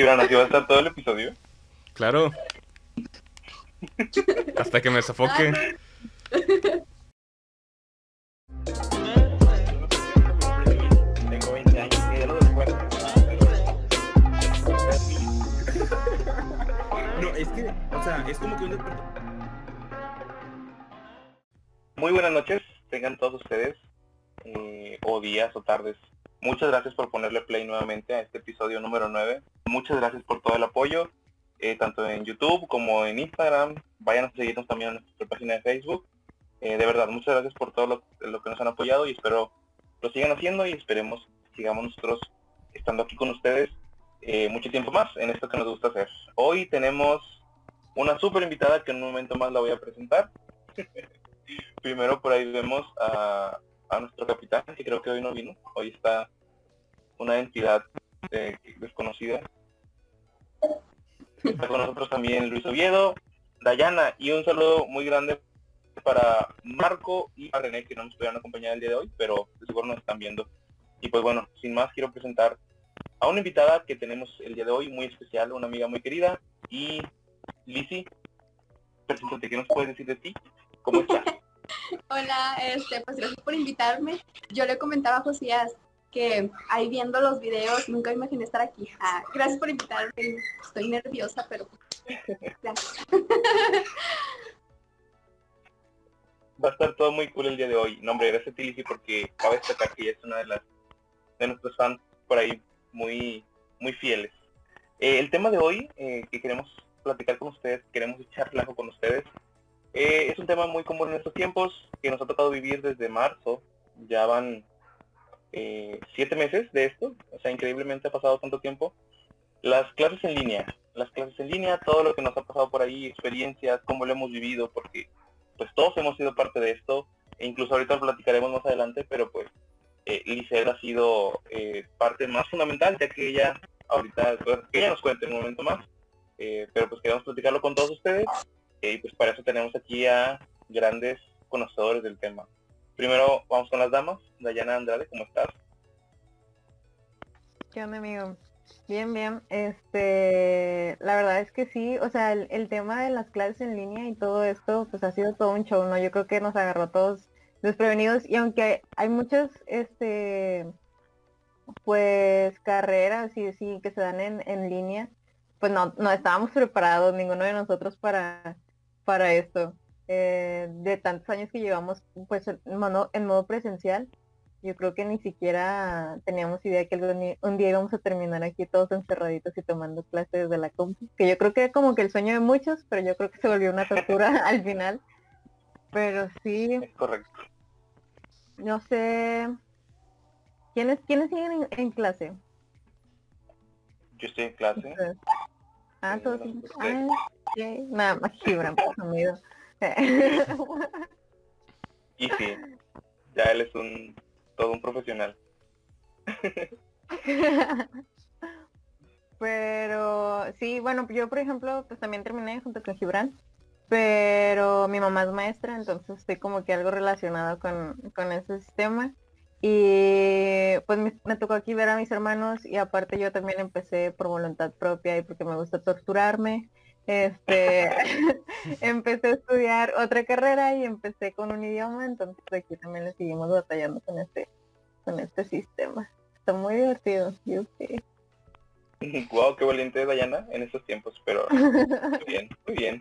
Gibran, ¿así va a estar todo el episodio? Claro. Hasta que me sofoque. Tengo 20 años y ya lo descuento. No, es que, o sea, es como que un. Muy buenas noches, tengan todos ustedes, eh, o días o tardes. Muchas gracias por ponerle play nuevamente a este episodio número 9. Muchas gracias por todo el apoyo, eh, tanto en YouTube como en Instagram. Vayan a seguirnos también en nuestra página de Facebook. Eh, de verdad, muchas gracias por todo lo, que nos han apoyado y espero lo sigan haciendo y esperemos sigamos nosotros estando aquí con ustedes eh, mucho tiempo más en esto que nos gusta hacer. Hoy tenemos una súper invitada que en un momento más la voy a presentar. Primero por ahí vemos a, a nuestro capitán, que creo que hoy no vino. Hoy está una entidad eh, desconocida. Está con nosotros también Luis Oviedo, Dayana y un saludo muy grande para Marco y a René que no nos pudieron acompañar el día de hoy, pero seguro nos están viendo. Y pues bueno, sin más quiero presentar a una invitada que tenemos el día de hoy, muy especial, una amiga muy querida. Y Lizzy, preséntate, ¿qué nos puedes decir de ti? ¿Cómo estás? Hola, este, pues gracias por invitarme. Yo le comentaba a Josías que ahí viendo los videos nunca imaginé estar aquí. Ah, gracias por invitarme. Estoy nerviosa, pero. Va a estar todo muy cool el día de hoy. No, hombre, gracias a ti, Lizzy, porque cabe destacar que ella es una de las de nuestros fans por ahí muy muy fieles. Eh, el tema de hoy eh, que queremos platicar con ustedes, queremos echar con ustedes, eh, es un tema muy común en estos tiempos que nos ha tocado vivir desde marzo. Ya van eh, siete meses de esto, o sea, increíblemente ha pasado tanto tiempo. Las clases en línea, las clases en línea, todo lo que nos ha pasado por ahí, experiencias, cómo lo hemos vivido, porque pues todos hemos sido parte de esto, e incluso ahorita lo platicaremos más adelante, pero pues eh, Lisset ha sido eh, parte más fundamental, ya que ella ahorita, pues, que ella nos cuente en un momento más, eh, pero pues queremos platicarlo con todos ustedes, y pues para eso tenemos aquí a grandes conocedores del tema. Primero vamos con las damas, Dayana Andrade, ¿cómo estás? ¿Qué onda, amigo? Bien, bien. Este, la verdad es que sí, o sea, el, tema de las clases en línea y todo esto, pues ha sido todo un show, ¿no? Yo creo que nos agarró todos desprevenidos y aunque hay muchas, este, pues carreras y sí que se dan en, en línea, pues no, no estábamos preparados, ninguno de nosotros para, para esto. Eh, de tantos años que llevamos pues en modo, en modo presencial, yo creo que ni siquiera teníamos idea que algún día- un día íbamos a terminar aquí todos encerraditos y tomando clases de la compu, que yo creo que era como que el sueño de muchos, pero yo creo que se volvió una tortura al final. Pero sí, Es correcto. no sé. ¿Quiénes, ¿quiénes siguen en, en clase? Yo estoy en clase. Ah, Sí, todos. Nada más Gibran, amigo. Y sí, ya él es un todo un profesional. Pero sí, bueno, yo por ejemplo, pues también terminé junto con Gibran, pero mi mamá es maestra, entonces estoy como que algo relacionado con, con ese sistema. Y pues me, me tocó aquí ver a mis hermanos y aparte yo también empecé por voluntad propia y porque me gusta torturarme. Este, empecé a estudiar otra carrera y empecé con un idioma, entonces aquí también le seguimos batallando con este, con este sistema. Está muy divertido, yo sí. wow, qué valiente Dayana en estos tiempos, pero muy bien, muy bien.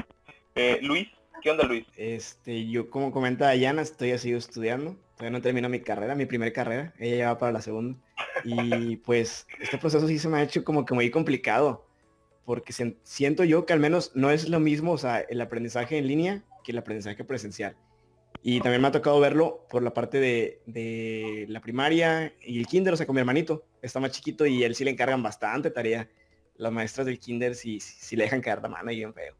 Eh, Luis, ¿qué onda Luis? Este, yo como comenta Dayana, estoy así estudiando. Todavía no termino mi carrera, mi primera carrera. Ella ya va para la segunda. Y pues este proceso sí se me ha hecho como que muy complicado. Porque se- siento yo que al menos no es lo mismo, o sea, el aprendizaje en línea que el aprendizaje presencial. Y también me ha tocado verlo por la parte de, de la primaria y el kinder, o sea, con mi hermanito. Está más chiquito y él sí le encargan bastante tarea. Las maestras del kinder sí, sí, sí le dejan caer la mano y bien feo.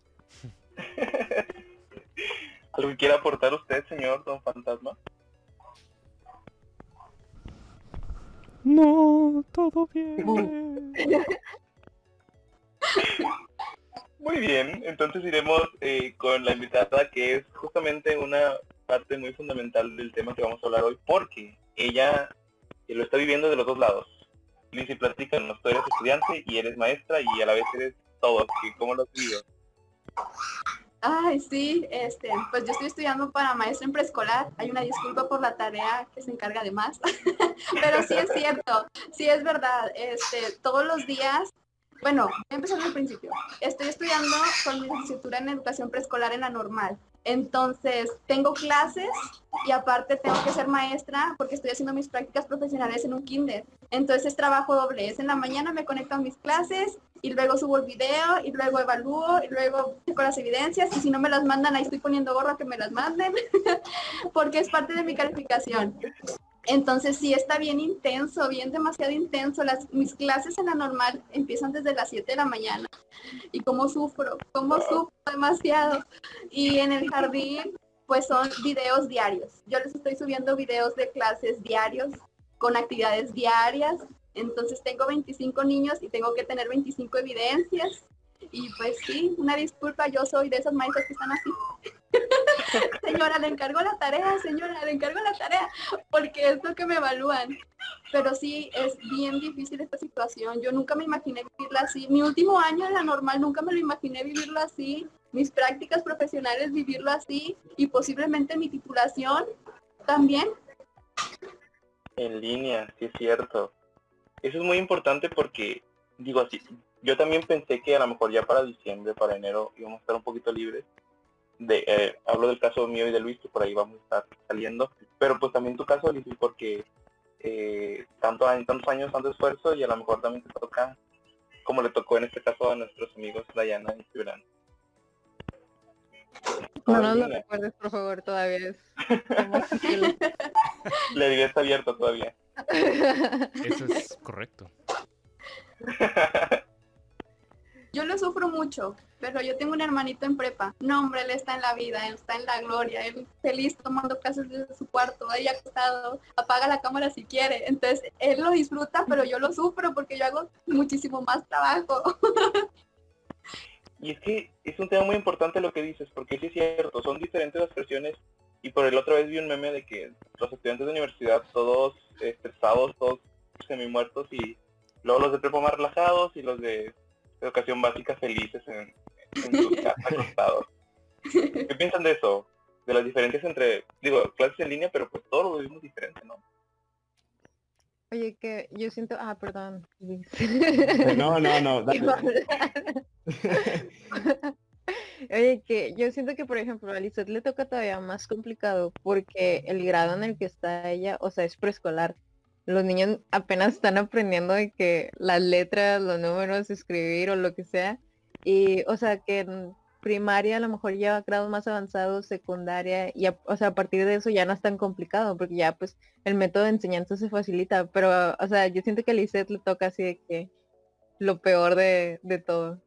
¿Algo que quiera aportar usted, señor Don Fantasma? No, todo bien. Muy bien, entonces iremos eh, con la invitada que es justamente una parte muy fundamental del tema que vamos a hablar hoy porque ella lo está viviendo de los dos lados. Lizzy, platícanos, tú eres estudiante y eres maestra y a la vez eres todo, ¿cómo lo has vivido? Ay, sí, este, pues yo estoy estudiando para maestra en preescolar. Hay una disculpa por la tarea que se encarga de más. Pero sí es cierto, sí es verdad. Este, todos los días, bueno, voy a empezar al principio. Estoy estudiando con mi licenciatura en educación preescolar en la normal. Entonces, tengo clases y aparte tengo que ser maestra porque estoy haciendo mis prácticas profesionales en un kinder. Entonces es trabajo doble. Es en la mañana me conecto a mis clases y luego subo el video y luego evalúo y luego con las evidencias y si no me las mandan ahí estoy poniendo gorro que me las manden porque es parte de mi calificación. Entonces sí está bien intenso, bien demasiado intenso. Mis clases en la normal empiezan desde las 7 de la mañana. Y cómo sufro, cómo sufro demasiado. Y en el jardín, pues son videos diarios. Yo les estoy subiendo videos de clases diarios, con actividades diarias. Entonces tengo 25 niños y tengo que tener 25 evidencias. Y pues sí, una disculpa, yo soy de esas maestras que están así. señora, le encargo la tarea, señora, le encargo la tarea, porque es lo que me evalúan. Pero sí, es bien difícil esta situación. Yo nunca me imaginé vivirla así. Mi último año en la normal nunca me lo imaginé vivirlo así. Mis prácticas profesionales vivirlo así y posiblemente mi titulación también. En línea, sí es cierto. Eso es muy importante porque, digo así, yo también pensé que a lo mejor ya para diciembre, para enero, íbamos a estar un poquito libres. De, eh, hablo del caso mío y de Luis, que por ahí vamos a estar saliendo. Pero pues también tu caso, Luis, porque eh, tanto, tantos años, tanto esfuerzo y a lo mejor también te toca, como le tocó en este caso a nuestros amigos Dayana y Cibrán. No, no lo recuerdes, por favor, todavía es. Le diría está abierto todavía. Eso es correcto. Yo lo sufro mucho, pero yo tengo un hermanito en prepa. No, hombre, él está en la vida, él está en la gloria, él feliz tomando clases desde su cuarto, ahí acostado, apaga la cámara si quiere. Entonces, él lo disfruta, pero yo lo sufro porque yo hago muchísimo más trabajo. Y es que es un tema muy importante lo que dices, porque sí es cierto, son diferentes las versiones. Y por el otra vez vi un meme de que los estudiantes de universidad, todos estresados, todos semi muertos, y luego los de prepa más relajados y los de educación básica felices en, en sus casas ¿Qué piensan de eso? De las diferencias entre, digo, clases en línea, pero pues todo lo vivimos diferente, ¿no? Oye, que yo siento, ah, perdón. No, no, no. Oye, que yo siento que, por ejemplo, a Lizeth le toca todavía más complicado porque el grado en el que está ella, o sea, es preescolar. Los niños apenas están aprendiendo de que las letras, los números, escribir o lo que sea. Y, o sea, que en primaria a lo mejor lleva grados más avanzados, secundaria, y o sea, a partir de eso ya no es tan complicado porque ya pues el método de enseñanza se facilita. Pero, o sea, yo siento que a Lizeth le toca así de que lo peor de, de todo.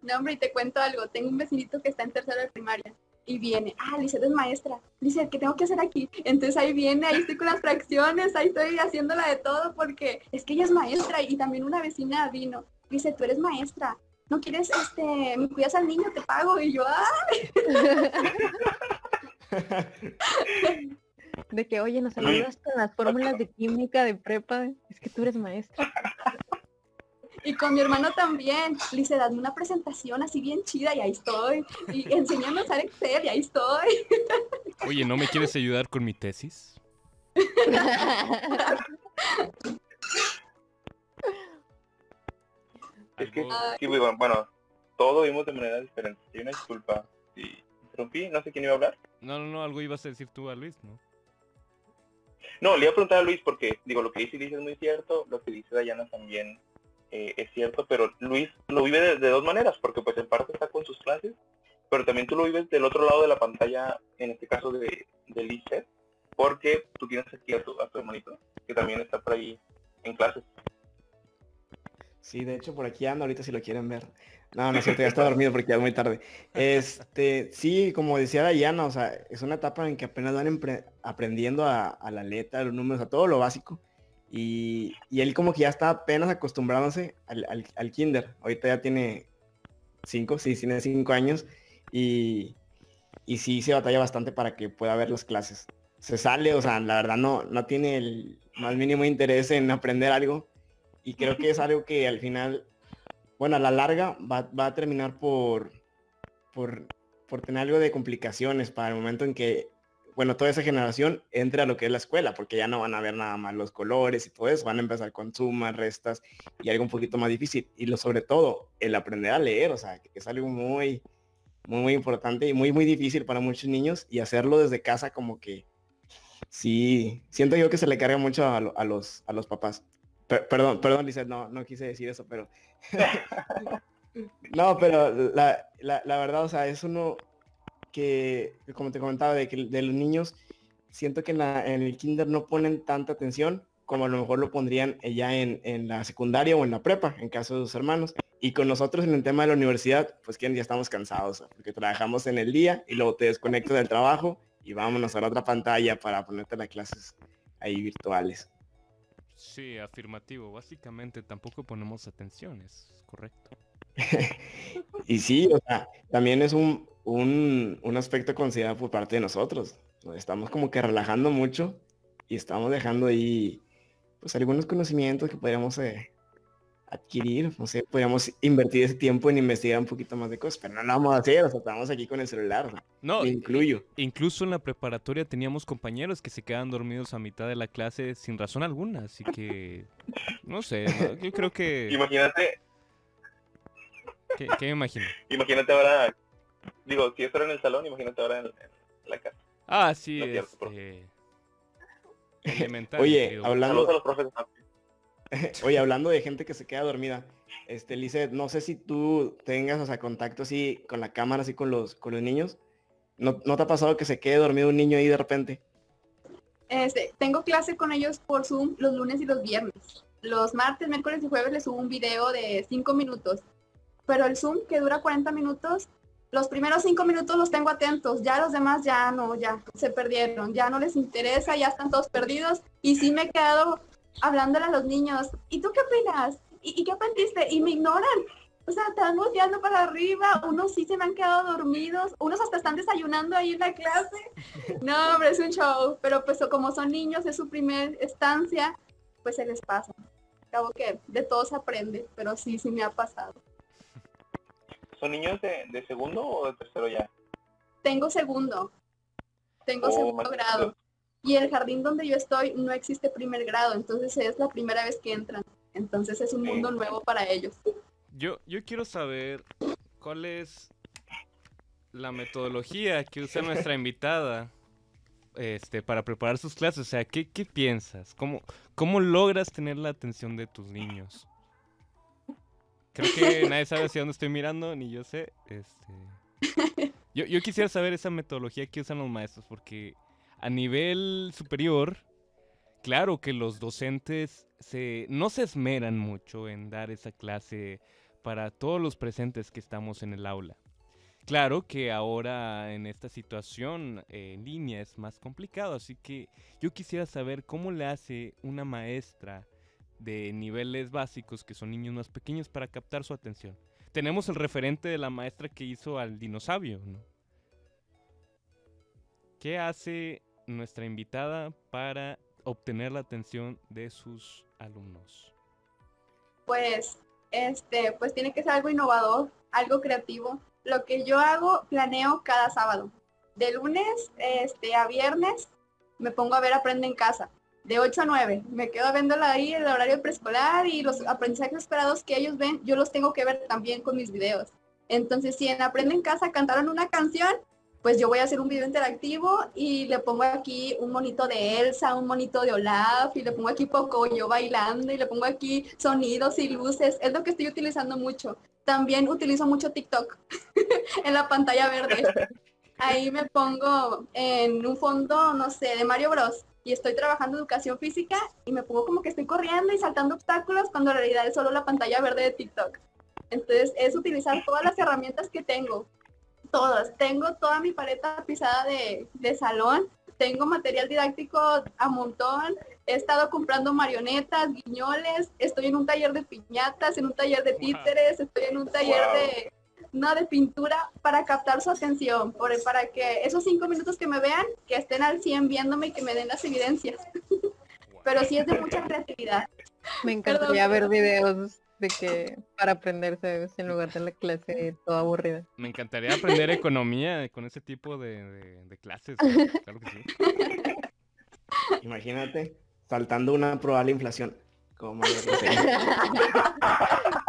No, hombre, y te cuento algo. Tengo un vecinito que está en tercero de primaria y viene, ah, Lizeth es maestra. Dice, ¿qué tengo que hacer aquí? Entonces ahí viene, ahí estoy con las fracciones, ahí estoy haciéndola de todo porque es que ella es maestra y también una vecina vino. Dice, tú eres maestra. ¿No quieres, este, me cuidas al niño, te pago? Y yo, ¡ay! De que, oye, nos ayudas con las fórmulas de química de prepa. Es que tú eres maestra. Y con mi hermano también. Le dice, dame una presentación así bien chida y ahí estoy. Y enséñame a usar Excel y ahí estoy. Oye, ¿no me quieres ayudar con mi tesis? Es que, sí, bueno, bueno, todo vimos de manera diferente. Y una disculpa. Sí. Interrumpí, no sé quién iba a hablar. No, no, no, algo ibas a decir tú a Luis, ¿no? No, le iba a preguntar a Luis porque, digo, lo que dice Luis es muy cierto, lo que dice Dayana también eh, es cierto, pero Luis lo vive de, dos maneras, porque pues en parte está con sus clases, pero también tú lo vives del otro lado de la pantalla, en este caso de, de Lizeth, porque tú tienes aquí a tu, a tu hermanito, que también está por ahí en clases. Sí, de hecho por aquí ando ahorita si lo quieren ver. No, no es cierto, ya está dormido porque ya es muy tarde. Este, sí, como decía Dayana, o sea, es una etapa en que apenas van aprendiendo a, a, la letra, los números, a todo lo básico. Y, y, él como que ya está apenas acostumbrándose al, al, al, kinder. Ahorita ya tiene cinco, sí, tiene cinco años. Y, y sí se batalla bastante para que pueda ver las clases. Se sale, o sea, la verdad no, no tiene el más mínimo interés en aprender algo Y creo que es algo que al final, bueno, a la larga va, va a terminar por, por, por tener algo de complicaciones para el momento en que bueno, toda esa generación entre a lo que es la escuela, porque ya no van a ver nada más los colores y todo eso, van a empezar con sumas, restas y algo un poquito más difícil. Y lo sobre todo, el aprender a leer, o sea, que es algo muy, muy, muy importante y muy, muy difícil para muchos niños y hacerlo desde casa como que sí, siento yo que se le carga mucho a, los, a los papás. perdón, perdón, Lizeth, no, no quise decir eso, pero... no, pero la, la, la verdad, o sea, es uno, que, como te comentaba, de, que, de los niños, siento que en, el kinder no ponen tanta atención como a lo mejor lo pondrían ya en, en, la secundaria o en la prepa, en caso de sus hermanos. Y con nosotros en el tema de la universidad, pues que ya estamos cansados, porque trabajamos en el día y luego te desconectas del trabajo y vámonos a la otra pantalla para ponerte las clases ahí virtuales. Sí, afirmativo. Básicamente tampoco ponemos atención, es correcto. y sí, o sea, también es un, un, aspecto considerado por parte de nosotros. estamos como que relajando mucho y estamos dejando ahí pues algunos conocimientos que podríamos eh, adquirir, no sé, podríamos invertir ese tiempo en investigar un poquito más de cosas, pero no lo vamos a hacer, o sea, estamos aquí con el celular. No, incluyo. Incluso en la preparatoria teníamos compañeros que se quedan dormidos a mitad de la clase sin razón alguna, así que, no sé, yo creo que... Imagínate. ¿Qué, me imagino? Imagínate ahora Digo, si eso era en el salón, imagínate ahora en, la casa. Ah, sí, este... elemental. Oye, hablando... Oye, hablando de gente que se queda dormida, este, Lice, no sé si tú tengas, o sea, contacto así con la cámara, así con los, con los niños. ¿No, ¿No te ha pasado que se quede dormido un niño ahí de repente? Este, tengo clase con ellos por Zoom los lunes y los viernes. Los martes, miércoles y jueves les subo un video de 5 minutos. Pero el Zoom que dura 40 minutos, los primeros cinco minutos los tengo atentos, ya los demás ya no, ya se perdieron, ya no les interesa, ya están todos perdidos y sí me he quedado hablándole a los niños, ¿y tú qué opinas? ¿Y, qué aprendiste? Y me ignoran. O sea, están volteando para arriba, unos sí se me han quedado dormidos, unos hasta están desayunando ahí en la clase. No, hombre, es un show, pero pues como son niños, es su primer estancia, pues se les pasa. Acabo que de todo se aprende, pero sí, sí me ha pasado. ¿Son niños de, segundo o de tercero ya? Tengo segundo. Tengo oh, segundo grado. Y el jardín donde yo estoy no existe primer grado, entonces es la primera vez que entran. Entonces es un mundo nuevo para ellos. Yo, yo quiero saber cuál es la metodología que usa nuestra invitada este, para preparar sus clases. O sea, ¿qué, qué piensas? ¿Cómo, ¿Cómo logras tener la atención de tus niños? Creo que nadie sabe hacia dónde estoy mirando, ni yo sé. Este... Yo, yo quisiera saber esa metodología que usan los maestros, porque a nivel superior, claro que los docentes se, no se esmeran mucho en dar esa clase para todos los presentes que estamos en el aula. Claro que ahora en esta situación en línea es más complicado, así que yo quisiera saber cómo le hace una maestra de niveles básicos, que son niños más pequeños, para captar su atención. Tenemos el referente de la maestra que hizo al dinosaurio, ¿no? ¿Qué hace nuestra invitada para obtener la atención de sus alumnos? Pues, este, pues tiene que ser algo innovador, algo creativo. Lo que yo hago, planeo cada sábado. De lunes este, a viernes me pongo a ver Aprende en casa de 8 a 9. Me quedo viéndola ahí el horario preescolar y los aprendizajes esperados que ellos ven, yo los tengo que ver también con mis videos. Entonces, si en Aprende en Casa cantaron una canción, pues yo voy a hacer un video interactivo y le pongo aquí un monito de Elsa, un monito de Olaf y le pongo aquí poco yo bailando y le pongo aquí sonidos y luces. Es lo que estoy utilizando mucho. También utilizo mucho TikTok en la pantalla verde. Ahí me pongo en un fondo, no sé, de Mario Bros y estoy trabajando educación física y me pongo como que estoy corriendo y saltando obstáculos cuando en realidad es solo la pantalla verde de TikTok. Entonces es utilizar todas las herramientas que tengo, todas. Tengo toda mi paleta pisada de, de salón, tengo material didáctico a montón, he estado comprando marionetas, guiñoles, estoy en un taller de piñatas, en un taller de títeres, estoy en un taller de no de pintura para captar su atención, por, para que esos cinco minutos que me vean, que estén al 100 viéndome y que me den las evidencias. Pero sí es de mucha creatividad. Me encantaría ver videos de que para aprenderse en lugar de la clase toda aburrida. Me encantaría aprender economía con ese tipo de, de- de clases. Claro que sí. Imagínate, saltando una probable inflación. Como yo lo sé.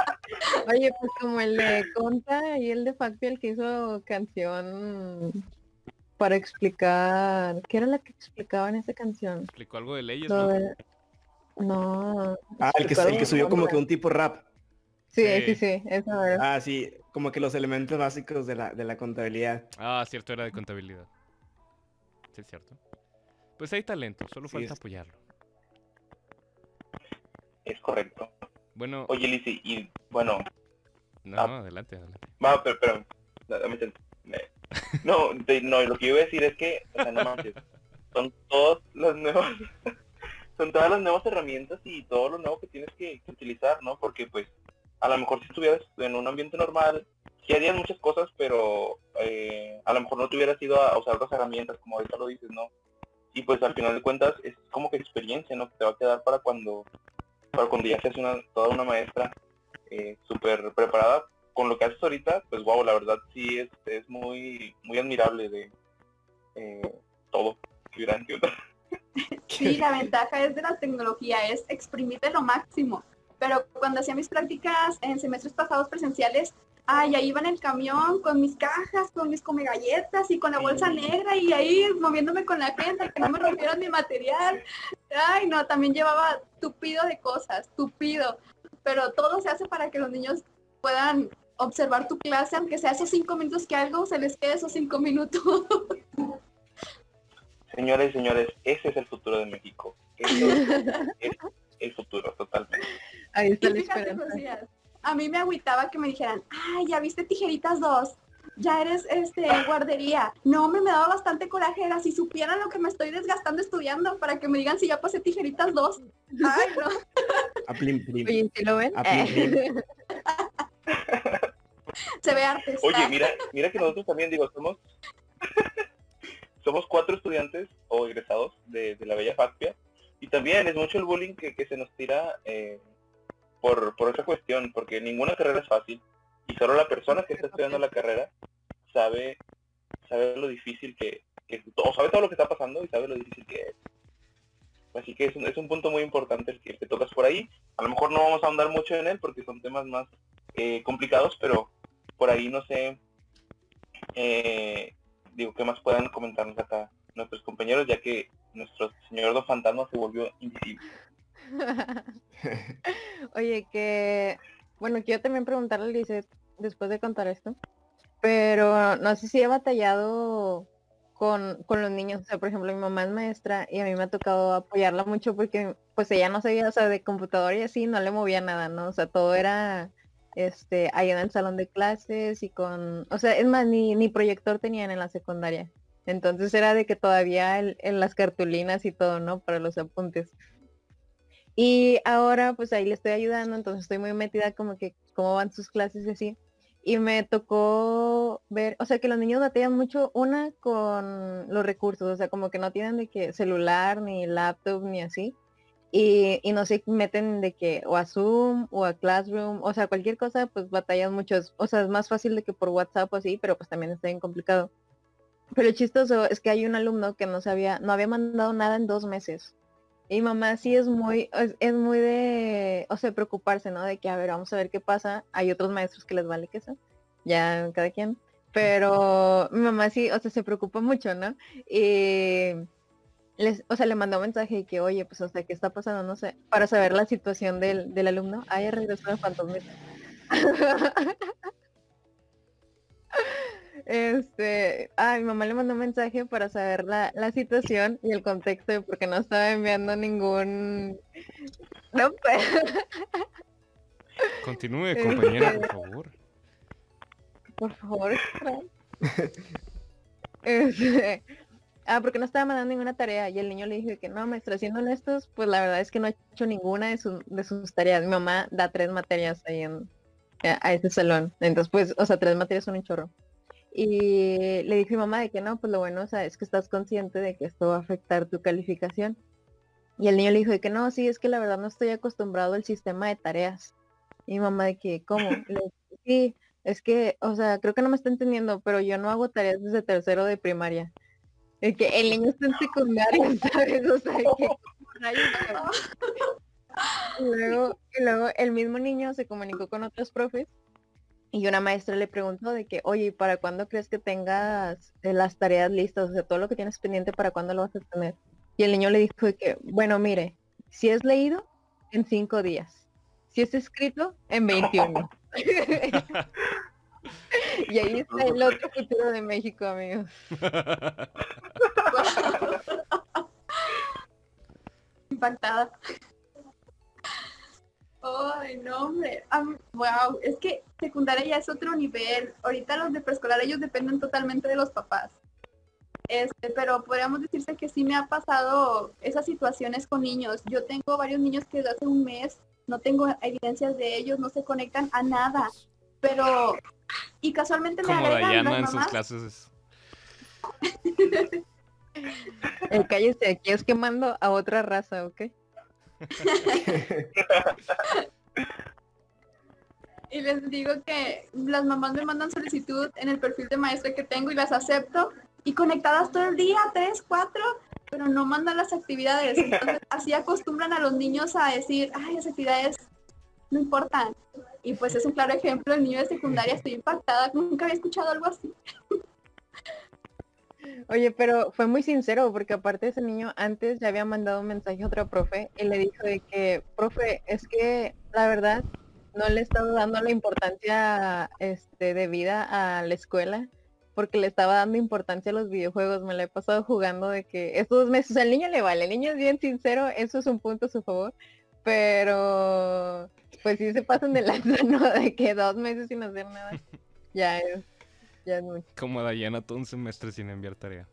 Oye, pues como el de Conta y el de Facti, el que hizo canción para explicar... ¿Qué era la que explicaba en esa canción? Explicó algo de leyes, ¿no? de- No. Ah, el que, el que subió como que un tipo rap. Sí, Sí. sí, sí, eso era. Ah, sí, como que los elementos básicos de la, de la contabilidad. Ah, cierto, era de contabilidad. Sí, es cierto. Pues hay talento, solo Sí, falta es- apoyarlo. Es correcto. Bueno, Oye, Lizzy, y bueno, no, ah. adelante, adelante. va, pero, pero, no, dame chance. Me- no, de- no, lo que yo iba a decir es que, o sea, no manches, son todas las nuevas, son todas las nuevas herramientas y todo lo nuevo que tienes que, que utilizar, ¿no? Porque pues, a lo mejor si estuvieras en un ambiente normal, sí harías muchas cosas, pero eh, a lo mejor no te hubieras ido a usar otras herramientas, como ahorita lo dices, ¿no? Y pues al final de cuentas es como que experiencia, ¿no? Que te va a quedar para cuando, para cuando ya seas una, toda una maestra eh, súper preparada con lo que haces ahorita, pues wow, la verdad sí es, es muy, muy admirable de eh, todo. Sí, la ventaja es de la tecnología, es exprimirte lo máximo. Pero cuando hacía mis prácticas en semestres pasados presenciales, ay, ahí iba en el camión con mis cajas, con mis come galletas y con la bolsa negra y ahí moviéndome con la gente, que no me rompieran mi material. Ay, no, también llevaba tupido de cosas, tupido. Pero todo se hace para que los niños puedan observar tu clase, aunque sea esos cinco minutos que algo se les quede esos cinco minutos. Señores y señores, ese es el futuro de México. Eso es el futuro, totalmente. Ahí está la fíjate, esperanza. A mí me agüitaba que me dijeran, ay, ya viste tijeritas dos, ya eres este guardería. No, hombre, me daba bastante coraje, era si supieran lo que me estoy desgastando estudiando para que me digan si ya pasé tijeritas dos. Ay, no. A plim, plim. Oye, ¿sí lo ven? A plim, plim. Se ve arte. Oye, mira, mira que nosotros también, digo, somos somos cuatro estudiantes o egresados de, de la Bella Factia y también es mucho el bullying que, que se nos tira eh, por, por esa cuestión, porque ninguna carrera es fácil y solo la persona que está estudiando la carrera sabe sabe lo difícil que, que o sabe todo lo que está pasando y sabe lo difícil que es. Así que es un, es un punto muy importante el que, el que tocas por ahí. A lo mejor no vamos a ahondar mucho en él porque son temas más eh, complicados, pero por ahí no sé, eh, digo, ¿qué más puedan comentarnos acá nuestros compañeros? Ya que nuestro señor Don Fantasma se volvió invisible. Oye, que bueno, quiero también preguntarle a Lizeth después de contar esto, pero no sé si he batallado con, con los niños. O sea, por ejemplo, mi mamá es maestra y a mí me ha tocado apoyarla mucho porque pues ella no sabía, o sea, de computador y así, no le movía nada, ¿no? O sea, todo era este ahí en el salón de clases y con, o sea, es más, ni, ni proyector tenían en la secundaria. Entonces era de que todavía el- en las cartulinas y todo, ¿no? Para los apuntes. Y ahora pues ahí le estoy ayudando, entonces estoy muy metida como que cómo van sus clases y así. Y me tocó ver, o sea que los niños batallan mucho, una con los recursos, o sea como que no tienen de que celular, ni laptop, ni así. Y, y no se meten de que o a Zoom o a Classroom, o sea cualquier cosa pues batallan mucho, o sea es más fácil de que por WhatsApp o así, pero pues también está bien complicado. Pero chistoso es que hay un alumno que no sabía, no había mandado nada en dos meses. Y mamá sí es muy, es, es muy de, o sea, preocuparse, ¿no? De que, a ver, vamos a ver qué pasa. Hay otros maestros que les vale queso, ya cada quien. Pero mi mamá sí, o sea, se preocupa mucho, ¿no? Y o sea, le mandó un mensaje de que, oye, pues, o sea, ¿qué está pasando? No sé, para saber la situación del, del alumno. Ya regresó el fantasmita. Este, a mi mamá le mandó un mensaje para saber la, la situación y el contexto de por qué no estaba enviando ningún... No, pues, Continúe, Este- compañera, por favor. por favor. Este, ah, porque no estaba mandando ninguna tarea y el niño le dijo que no, maestra, siendo honestos, pues la verdad es que no ha hecho ninguna de, sus de sus tareas. Mi mamá da tres materias ahí en, a, a ese salón. Entonces, pues, o sea, tres materias son un chorro. Y le dije a mi mamá de que no, pues lo bueno, o sea, es que estás consciente de que esto va a afectar tu calificación. Y el niño le dijo de que no, sí, es que la verdad no estoy acostumbrado al sistema de tareas. Y mi mamá de que, ¿cómo? Le dije, sí, es que, o sea, creo que no me está entendiendo, pero yo no hago tareas desde tercero de primaria. Es que el niño está en secundaria, ¿sabes? O sea, que luego, y luego el mismo niño se comunicó con otros profes y una maestra le preguntó de que, oye, ¿y para cuándo crees que tengas eh, las tareas listas? O sea, todo lo que tienes pendiente, ¿para cuándo lo vas a tener? Y el niño le dijo de que, bueno, mire, si es leído, en cinco días. Si es escrito, en 21. y ahí está el otro futuro de México, amigos. impactada. Ay, no, hombre. wow, es que secundaria ya es otro nivel. Ahorita los de preescolar, ellos dependen totalmente de los papás. Este, pero podríamos decirse que sí me ha pasado esas situaciones con niños. Yo tengo varios niños que desde hace un mes no tengo evidencias de ellos, no se conectan a nada. Pero, y casualmente me Como agregan Dayana las en sus clases. Eh, cállese, aquí es quemando a otra raza, ¿ok? Y les digo que las mamás me mandan solicitud en el perfil de maestra que tengo y las acepto. Y conectadas todo el día, tres, cuatro, pero no mandan las actividades. Entonces, así acostumbran a los niños a decir, ay, las actividades no importan. Y pues es un claro ejemplo, el niño de secundaria, estoy impactada, nunca había escuchado algo así. Oye, pero fue muy sincero porque aparte ese niño antes ya había mandado un mensaje a otra profe y le dijo de que, profe, es que la verdad no le he estado dando la importancia este, debida a la escuela porque le estaba dando importancia a los videojuegos. Me la he pasado jugando de que estos dos meses al niño le vale, el niño es bien sincero, eso es un punto a su favor, pero pues sí se pasan de lanza, ¿no? De que dos meses sin hacer nada. Ya es, ya mucho. Como Dayana todo un semestre sin enviar tarea.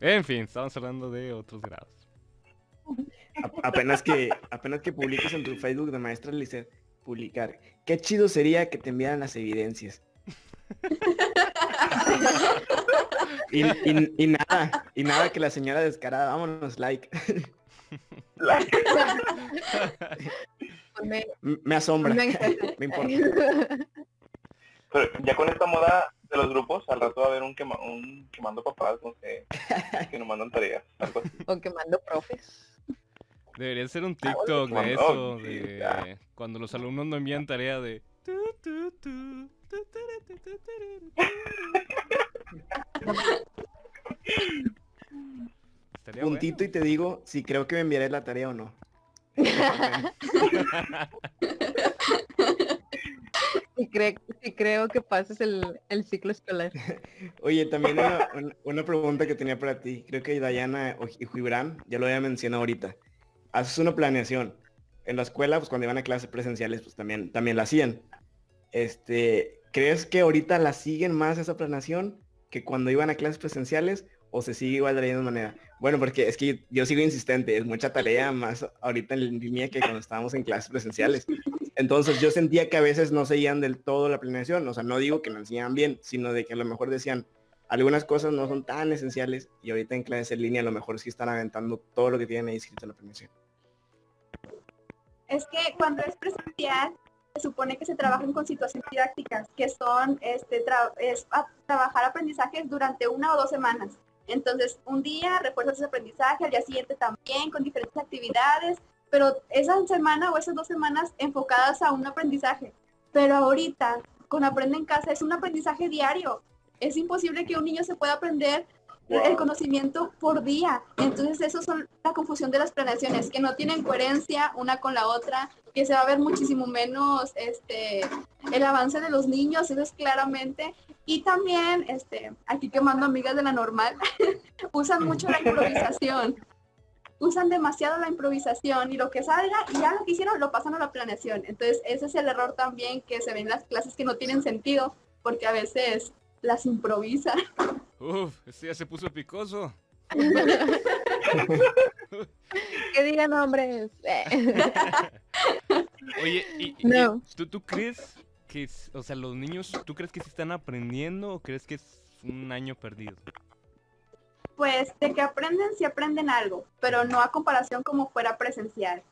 En fin, estamos hablando de otros grados. A- apenas que apenas que publiques en tu Facebook de maestra Lice publicar. Qué chido sería que te enviaran las evidencias. y, y- y nada, y nada que la señora descarada, vámonos, like. Me, asombra. Me importa. Pero ya con esta moda de los grupos, al rato va a haber un, quema- un quemando papás, no sé, que nos mandan tareas, algo así. o quemando profes. Debería ser un Ah, bueno, TikTok de eso, oh, sí, de ya. cuando los alumnos no envían tarea de... bueno. Puntito y te digo si creo que me enviaré la tarea o no. Y y creo que pases el, el ciclo escolar. Oye, también una, pregunta que tenía para ti. Creo que Dayana y Juibran ya lo había mencionado ahorita. Haces una planeación. En la escuela, pues cuando iban a clases presenciales, pues también, también la hacían. Este, ¿crees que ahorita la siguen más esa planeación que cuando iban a clases presenciales o se sigue igual de la misma manera? Bueno, porque es que yo sigo insistente, es mucha tarea más ahorita en línea que cuando estábamos en clases presenciales. Entonces yo sentía que a veces no seguían del todo la planeación, o sea, no digo que no enseñaban bien, sino de que a lo mejor decían, algunas cosas no son tan esenciales y ahorita en clases en línea a lo mejor sí están aventando todo lo que tienen ahí escrito en la planeación. Es que cuando es presencial, se supone que se trabajan con situaciones didácticas, que son este es trabajar aprendizajes durante una o dos semanas. Entonces, un día refuerzas ese aprendizaje, al día siguiente también, con diferentes actividades, pero esa semana o esas dos semanas enfocadas a un aprendizaje. Pero ahorita, con Aprende en Casa, es un aprendizaje diario. Es imposible que un niño se pueda aprender el conocimiento por día. Entonces, eso son la confusión de las planeaciones, que no tienen coherencia una con la otra, que se va a ver muchísimo menos este el avance de los niños, eso es claramente. Y también, este, aquí quemando amigas de la normal, usan mucho la improvisación. Usan demasiado la improvisación y lo que salga y ya lo que hicieron lo pasan a la planeación. Entonces, ese es el error también que se ve en las clases que no tienen sentido, porque a veces las improvisan. Uf, este ya se puso picoso. Que digan nombres. Eh. Oye, y, y- No. ¿tú, ¿tú crees que, o sea, los niños, ¿tú crees que se están aprendiendo o crees que es un año perdido? Pues de que aprenden, sí aprenden algo, pero no a comparación como fuera presencial.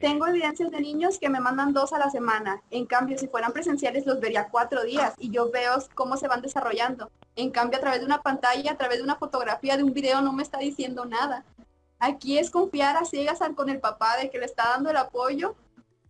Tengo evidencias de niños que me mandan dos a la semana. En cambio, si fueran presenciales, los vería cuatro días y yo veo cómo se van desarrollando. En cambio, a través de una pantalla, a través de una fotografía, de un video, no me está diciendo nada. Aquí es confiar a ciegas con el papá de que le está dando el apoyo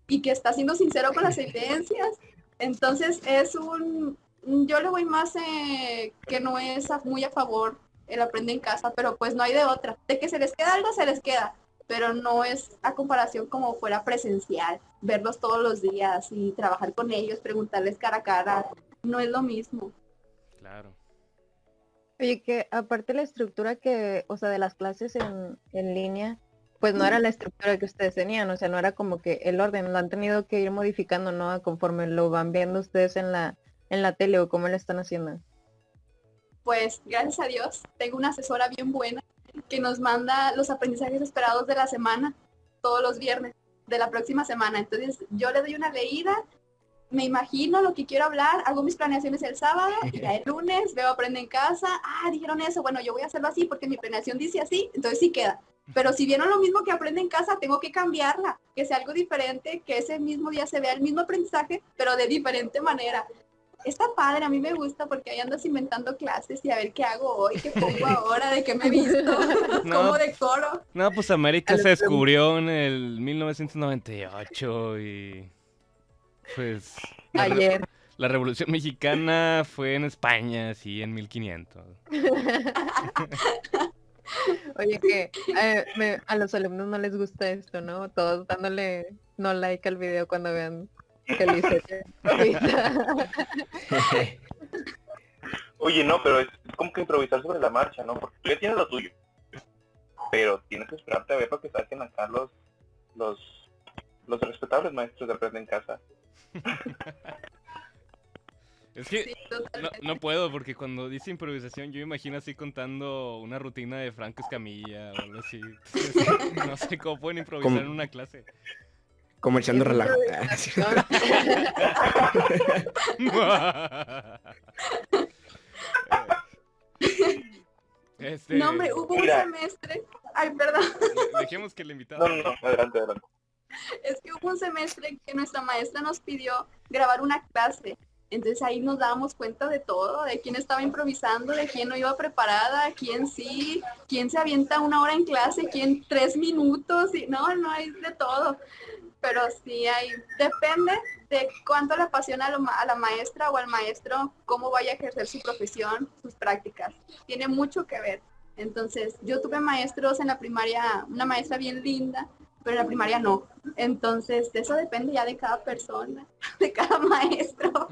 y que está siendo sincero con las evidencias. Entonces, es un... Yo le voy más eh, que no es muy a favor el aprende en casa, pero pues no hay de otra. De que se les queda algo, se les queda pero no es a comparación como fuera presencial, verlos todos los días y trabajar con ellos, preguntarles cara a cara, no es lo mismo. Claro. Oye, que aparte la estructura que, o sea, de las clases en, en línea, pues no era la estructura que ustedes tenían, o sea, no era como que el orden, lo han tenido que ir modificando, ¿no? Conforme lo van viendo ustedes en la, en la tele o cómo lo están haciendo. Pues gracias a Dios, tengo una asesora bien buena que nos manda los aprendizajes esperados de la semana, todos los viernes de la próxima semana. Entonces yo le doy una leída, me imagino lo que quiero hablar, hago mis planeaciones el sábado y ya el lunes veo aprende en casa, ah, dijeron eso, bueno, yo voy a hacerlo así porque mi planeación dice así, entonces sí queda. Pero si vieron lo mismo que aprende en casa, tengo que cambiarla, que sea algo diferente, que ese mismo día se vea el mismo aprendizaje, pero de diferente manera. Está padre, a mí me gusta porque ahí andas inventando clases y a ver qué hago hoy, qué pongo ahora, de qué me he visto, No. cómo decoro. No, pues América se descubrió en el 1998 y pues Ayer. la Revolución Mexicana fue en España, sí, en 1500. Oye, que eh, me- a los alumnos no les gusta esto, ¿no? Todos dándole no like al video cuando vean Oye, no, pero es, es como que improvisar sobre la marcha, ¿no? Porque tú ya tienes lo tuyo. Pero tienes que esperarte a ver lo que saquen acá los, los, los respetables maestros de Aprende en Casa. Es que Sí, no, no puedo porque cuando dice improvisación yo me imagino así contando una rutina de Franco Escamilla o algo así. No sé cómo pueden improvisar en una clase. Como echando Es relajo. Este, No, hombre, hubo un Mira. semestre, ay, perdón, de- dejemos que el invitado. No, no, no, adelante, adelante. es que hubo un semestre que nuestra maestra nos pidió grabar una clase. Entonces ahí nos dábamos cuenta de todo, de quién estaba improvisando, de quién no iba preparada, quién sí, quién se avienta una hora en clase, quién tres minutos, y no, no hay de todo. Pero sí hay, depende de cuánto le apasiona a, lo a la maestra o al maestro, cómo vaya a ejercer su profesión, sus prácticas. Tiene mucho que ver. Entonces, yo tuve maestros en la primaria, una maestra bien linda, pero en la primaria no. Entonces, eso depende ya de cada persona, de cada maestro.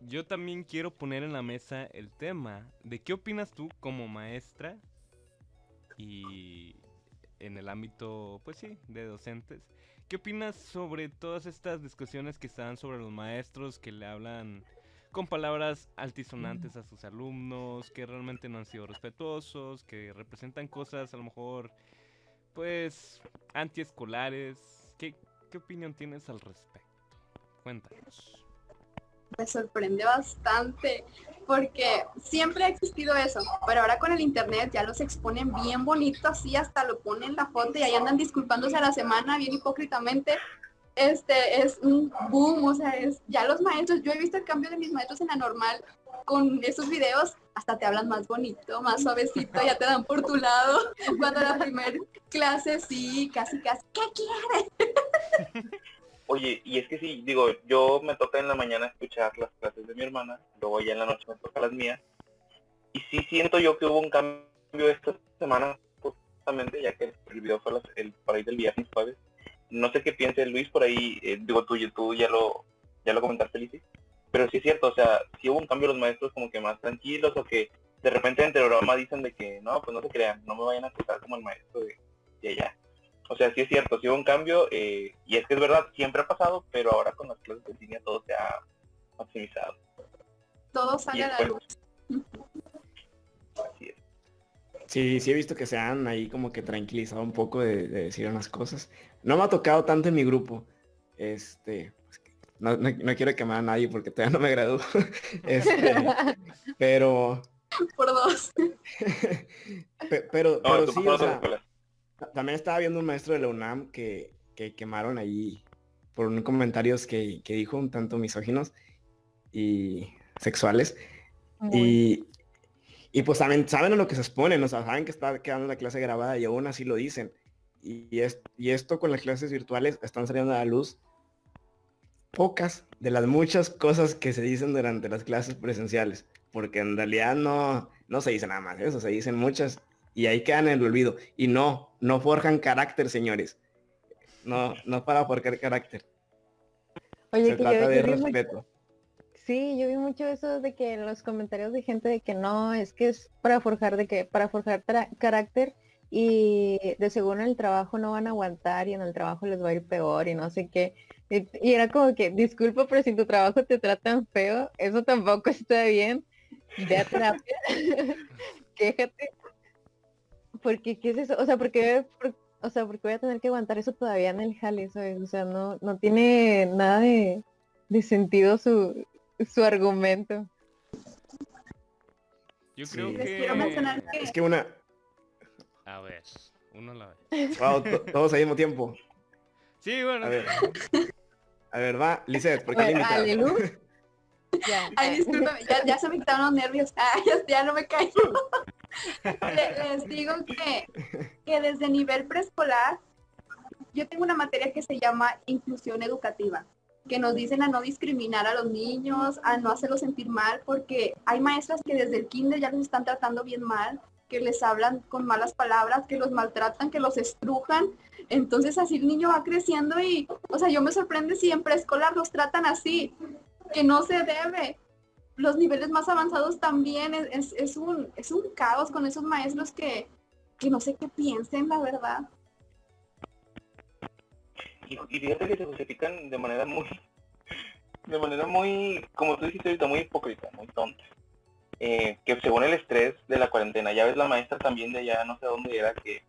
Yo también quiero poner en la mesa el tema de qué opinas tú como maestra y en el ámbito, pues sí, de docentes. ¿Qué opinas sobre todas estas discusiones que están sobre los maestros que le hablan con palabras altisonantes a sus alumnos, que realmente no han sido respetuosos, que representan cosas a lo mejor, pues, antiescolares? ¿Qué, qué opinión tienes al respecto? Cuéntanos. Me sorprende bastante porque siempre ha existido eso, pero ahora con el internet ya los exponen bien bonito, así hasta lo ponen la foto y ahí andan disculpándose a la semana bien hipócritamente. Este es un boom, o sea, es ya los maestros, yo he visto el cambio de mis maestros en la normal con esos videos, hasta te hablan más bonito, más suavecito, ya te dan por tu lado. Cuando la primer clase sí, casi casi, ¿qué quieres? Oye, y es que sí, digo, yo me toca en la mañana escuchar las clases de mi hermana, luego ya en la noche me toca las mías, y sí siento yo que hubo un cambio esta semana, justamente, ya que el video fue las- el, por del viernes, jueves. No sé qué piense Luis por ahí, eh, digo, tú, tú ya lo, ya lo comentaste, Lizzy, pero sí es cierto, o sea, sí hubo un cambio los maestros como que más tranquilos, o que de repente entre broma dicen de que, no, pues no se crean, no me vayan a acusar como el maestro de, de allá. O sea, sí es cierto, sí hubo un cambio, eh, y es que es verdad, siempre ha pasado, pero ahora con las clases de línea todo se ha maximizado. Todo sale a la luz. Así es. Sí, sí he visto que se han ahí como que tranquilizado un poco de, de decir unas cosas. No me ha tocado tanto en mi grupo. Este, pues que no, no- no quiero quemar a nadie porque todavía no me gradúo. Este, pero por dos. Pe- pero, No, pero tú sí, o sea, también estaba viendo un maestro de la UNAM que, que quemaron ahí por unos comentarios que, que dijo un tanto misóginos y sexuales. Y, y pues saben, saben a lo que se exponen, o sea, saben que está quedando la clase grabada y aún así lo dicen. Y, y es, y esto con las clases virtuales están saliendo a la luz pocas de las muchas cosas que se dicen durante las clases presenciales. Porque en realidad no, no se dice nada más eso, se dicen muchas y ahí quedan en el olvido. Y no, no forjan carácter, señores. No, no para forjar carácter. Oye, se que trata yo, de yo vi mucho- respeto. Sí, yo vi mucho eso de que en los comentarios de gente de que no, es que es para forjar de que para forjar carácter y de seguro en el trabajo no van a aguantar y en el trabajo les va a ir peor y no sé qué. Y, y era como que, disculpa, pero si en tu trabajo te tratan feo, eso tampoco está bien. Ve a terapia, quéjate. Porque, ¿qué es eso? O sea, porque, o sea, porque voy a tener que aguantar eso todavía en el jale, ¿sabes? O sea, no, no tiene nada de, de sentido su, su argumento. Yo Sí. creo Les que... quiero mencionar que- Es que una... A ver, uno a la vez. Wow, to- todos al mismo tiempo. Sí, bueno. A ver. A ver, va, Lizeth, ¿por qué Bueno. Ya. Ay, discúlpame, ya, ya se me quitaron los nervios. Ay, ya, ya no me callo. Le- les digo que, que desde nivel preescolar, yo tengo una materia que se llama inclusión educativa, que nos dicen a no discriminar a los niños, a no hacerlos sentir mal, porque hay maestras que desde el kinder ya los están tratando bien mal, que les hablan con malas palabras, que los maltratan, que los estrujan. Entonces así el niño va creciendo y, o sea, yo me sorprende si en preescolar los tratan así, que no se debe. Los niveles más avanzados también es, es- es un, es un caos con esos maestros que, que no sé qué piensen, la verdad. Y, y fíjate que se justifican de manera muy, de manera muy, como tú dijiste ahorita, muy hipócrita, muy tonta. Eh, que según el estrés de la cuarentena, ya ves la maestra también de allá, no sé dónde era, que,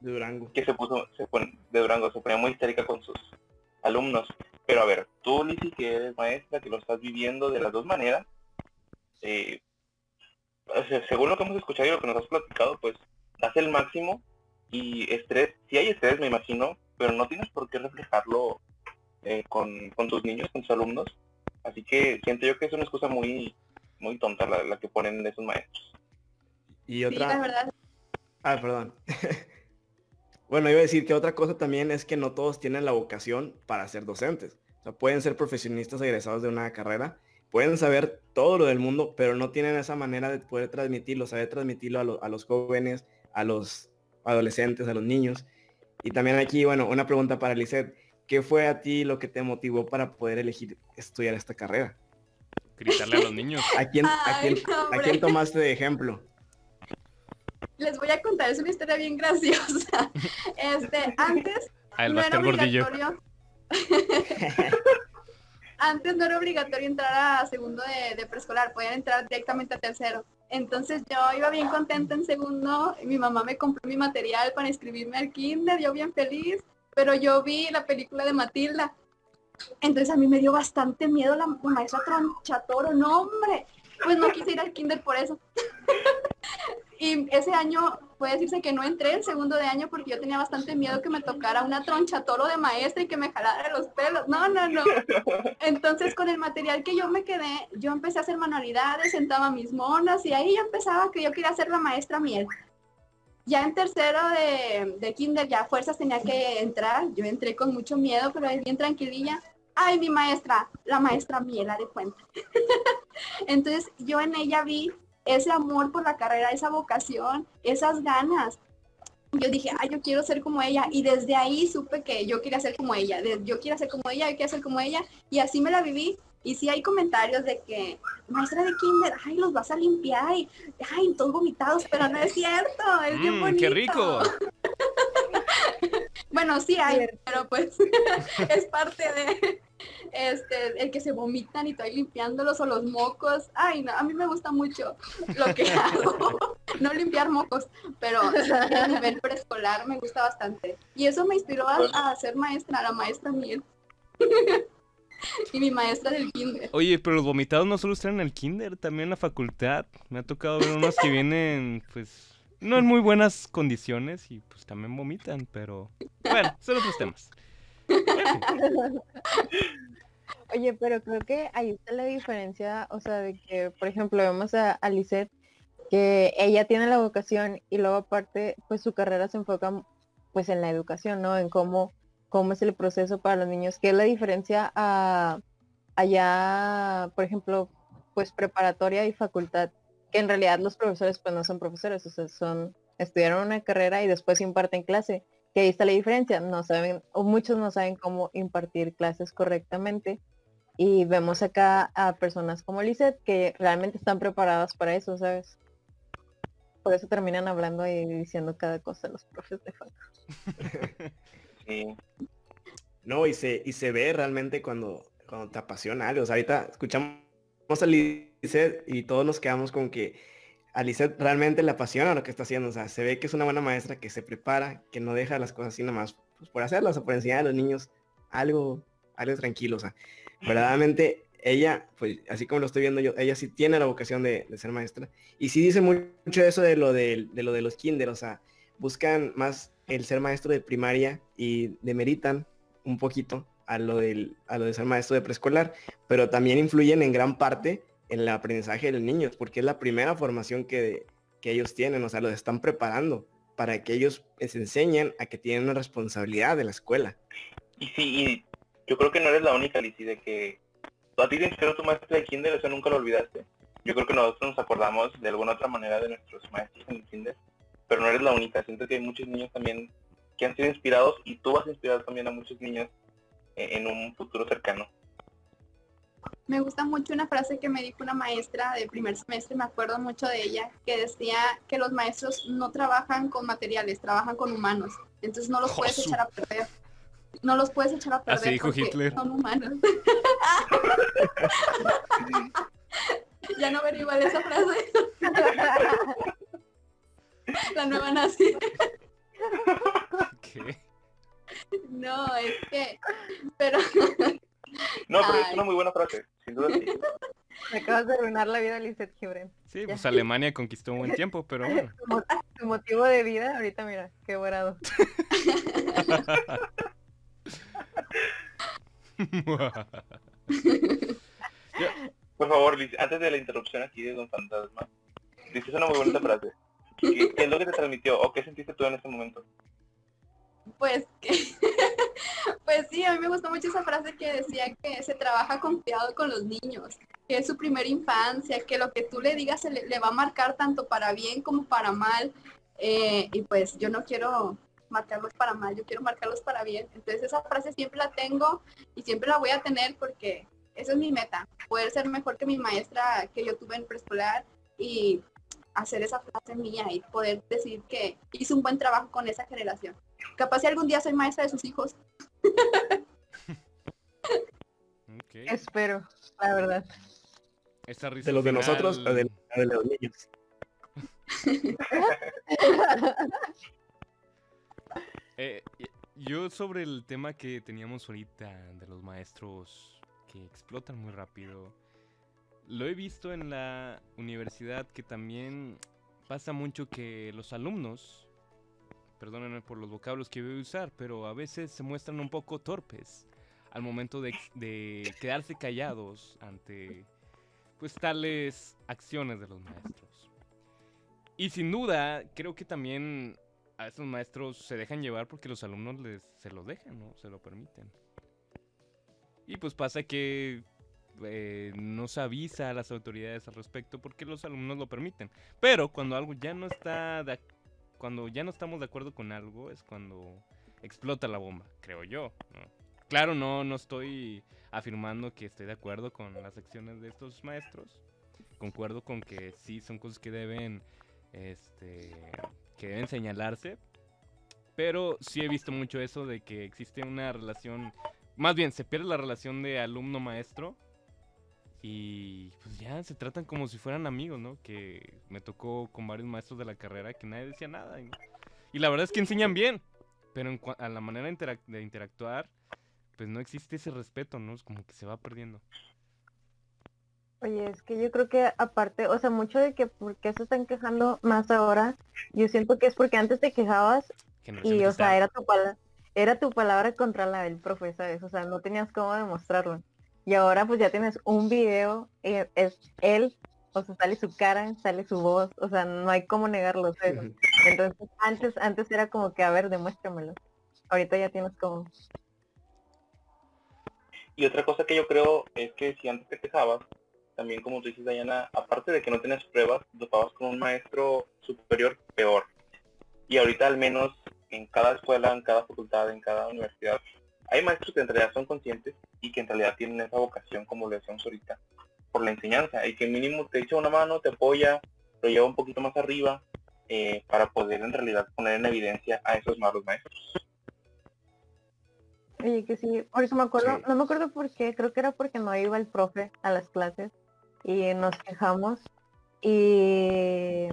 De Durango. que se puso, se pone, de Durango, se ponía muy histérica con sus alumnos. Pero a ver, tú, Lizzy, que eres maestra, que lo estás viviendo de las dos maneras, eh, según lo que hemos escuchado y lo que nos has platicado, pues, das el máximo y estrés, si hay estrés, me imagino, pero no tienes por qué reflejarlo eh, con, con tus niños, con tus alumnos. Así que siento yo que es una excusa muy, muy tonta la, la que ponen esos maestros. Y Sí, la otra... verdad. Ah, perdón. bueno, iba a decir que otra cosa también es que no todos tienen la vocación para ser docentes. O sea, pueden ser profesionistas egresados de una carrera, pueden saber todo lo del mundo, pero no tienen esa manera de poder transmitirlo, saber transmitirlo a, lo- a los jóvenes, a los adolescentes, a los niños. Y también aquí, bueno, una pregunta para Lisette. ¿Qué fue a ti lo que te motivó para poder elegir estudiar esta carrera? Gritarle a los niños. ¿A quién, a Ay, quién, a quién tomaste de ejemplo? Les voy a contar, es una historia bien graciosa. Este, antes A el no era obligatorio. Antes no era obligatorio entrar a segundo de, preescolar, podían entrar directamente a tercero. Entonces yo iba bien contenta en segundo, y mi mamá me compró mi material para inscribirme al kinder, yo bien feliz, pero yo vi la película de Matilda. Entonces a mí me dio bastante miedo la, la maestra Tronchatoro, no hombre, pues no quise ir al kinder por eso. y ese año puede decirse que no entré en segundo de año porque yo tenía bastante miedo que me tocara una tronchatoro de maestra y que me jalara los pelos. No, no, no. Entonces con el material que yo me quedé, yo empecé a hacer manualidades, sentaba mis monas y ahí yo empezaba que yo quería ser la maestra miel. Ya en tercero de, de kinder ya fuerzas tenía que entrar. Yo entré con mucho miedo, pero bien tranquililla. Ay, mi maestra, la maestra miel, de cuenta. Entonces yo en ella vi ese amor por la carrera, esa vocación, esas ganas. Yo dije, ay, yo quiero ser como ella. Y desde ahí supe que yo quería ser como ella. Yo quiero ser como ella, yo quiero ser como ella. Y así me la viví. Y sí hay comentarios de que, maestra de kinder, ay, los vas a limpiar. Y, ay, todos vomitados, pero no es cierto. Es bien Mm, bonito. ¡Qué rico! Bueno, sí hay, pero pues es parte de este el que se vomitan y estoy limpiándolos o los mocos. Ay, no, a mí me gusta mucho lo que hago. No limpiar mocos, pero a nivel preescolar me gusta bastante. Y eso me inspiró a, a ser maestra, la maestra miel. y mi maestra del kinder. Oye, pero los vomitados no solo están en el kinder, también en la facultad. Me ha tocado ver unos que vienen, pues, no en muy buenas condiciones y pues también vomitan, pero bueno, son otros temas. Oye, pero creo que ahí está la diferencia, o sea, de que, por ejemplo, vemos a, a Lisette, que ella tiene la vocación y luego aparte, pues su carrera se enfoca pues en la educación, ¿no? En cómo, cómo es el proceso para los niños, que es la diferencia a allá, por ejemplo, pues preparatoria y facultad, que en realidad los profesores pues no son profesores, o sea, son, estudiaron una carrera y después imparten clase, que ahí está la diferencia, no saben, o muchos no saben cómo impartir clases correctamente. Y vemos acá a personas como Lizeth que realmente están preparadas para eso, ¿sabes? Por eso terminan hablando y diciendo cada cosa los profes de facu. Sí. No, y se, y se ve realmente cuando, cuando te apasiona algo. O sea, ahorita escuchamos a Lisette y todos nos quedamos con que a Lisette realmente le apasiona lo que está haciendo. O sea, se ve que es una buena maestra que se prepara, que no deja las cosas así nomás pues, por hacerlas o por enseñar a los niños algo, algo tranquilo. O sea, verdaderamente ella, pues así como lo estoy viendo yo, ella sí tiene la vocación de, de ser maestra. Y sí dice mucho eso de lo de, de lo de los kinder. O sea, buscan más el ser maestro de primaria y demeritan un poquito a lo, del, a lo de ser maestro de preescolar, pero también influyen en gran parte en el aprendizaje de los niños, porque es la primera formación que, que ellos tienen, o sea, los están preparando para que ellos les enseñen a que tienen una responsabilidad de la escuela. Y sí, y yo creo que no eres la única, Lizzy, de que a ti te inspiró tu maestra de kinder, eso nunca lo olvidaste. Yo creo que nosotros nos acordamos de alguna otra manera de nuestros maestros en el kinder, pero no eres la única. Siento que hay muchos niños también que han sido inspirados y tú vas a inspirar también a muchos niños en, en un futuro cercano. Me gusta mucho una frase que me dijo una maestra de primer semestre, me acuerdo mucho de ella, que decía que los maestros no trabajan con materiales, trabajan con humanos. Entonces no los puedes echar a perder. No los puedes echar a perder Así dijo porque Hitler. son humanos. ya no igual esa frase. La nueva nazi. ¿Qué? No, es que, pero No, pero es una muy buena frase, sin duda sí. Me acabas de arruinar la vida, Lizeth Gibran. Sí, pues Alemania conquistó un buen tiempo, pero bueno. Tu motivo de vida, ahorita mira, qué borrado. Por favor, Liz, antes de la interrupción aquí de Don Fantasma, dices una muy bonita frase. ¿Qué, qué es lo que te transmitió o qué sentiste tú en ese momento? pues que pues sí, a mí me gustó mucho esa frase que decía que se trabaja confiado con los niños, que es su primera infancia, que lo que tú le digas se le, va a marcar tanto para bien como para mal. eh, y pues yo no quiero marcarlos para mal, yo quiero marcarlos para bien. Entonces esa frase siempre la tengo y siempre la voy a tener porque esa es mi meta, poder ser mejor que mi maestra que yo tuve en preescolar y hacer esa frase mía y poder decir que hice un buen trabajo con esa generación. Capaz si algún día soy maestra de sus hijos. Espero, la verdad. Esa risa De los de nosotros o de, de los niños. Eh, yo sobre el tema que teníamos ahorita de los maestros que explotan muy rápido, lo he visto en la universidad que también pasa mucho que los alumnos, perdónenme por los vocablos que voy a usar, pero a veces se muestran un poco torpes al momento de, quedarse callados ante pues tales acciones de los maestros. Y sin duda, creo que también a esos maestros se dejan llevar porque los alumnos les, se lo dejan, ¿no? Se lo permiten. Y pues pasa que eh, no se avisa a las autoridades al respecto porque los alumnos lo permiten. Pero cuando algo ya no está, de cuando ya no estamos de acuerdo con algo es cuando explota la bomba, creo yo. Claro, no, no estoy afirmando que estoy de acuerdo con las acciones de estos maestros. Concuerdo con que sí son cosas que deben, este, que deben señalarse. Pero sí he visto mucho eso de que existe una relación, más bien se pierde la relación de alumno-maestro y pues ya se tratan como si fueran amigos, ¿no? Que me tocó con varios maestros de la carrera que nadie decía nada. Y, y la verdad es que enseñan bien, pero en a la manera interac- de interactuar, pues no existe ese respeto, ¿no? Es como que se va perdiendo. Oye, es que yo creo que aparte, o sea, mucho de que por qué se están quejando más ahora, yo siento que es porque antes te quejabas y, o sea, era tu palabra, era tu palabra contra la del profe, ¿sabes? O sea, no tenías cómo demostrarlo. Y ahora pues ya tienes un video, y es él, o sea, sale su cara, sale su voz, o sea, no hay cómo negarlo, ¿sabes? Entonces, antes, antes era como que, a ver, demuéstramelo. Ahorita ya tienes como... Y otra cosa que yo creo es que si antes te quejabas, también como tú dices, Dayana, aparte de que no tenías pruebas, topabas con un maestro superior peor. Y ahorita al menos en cada escuela, en cada facultad, en cada universidad, hay maestros que en realidad son conscientes y que en realidad tienen esa vocación, como lo decíamos ahorita, por la enseñanza, y que mínimo te echa una mano, te apoya, lo lleva un poquito más arriba, eh, para poder en realidad poner en evidencia a esos malos maestros. Oye, que sí, por eso me acuerdo, Sí. no me acuerdo por qué, creo que era porque no iba el profe a las clases y nos quejamos y,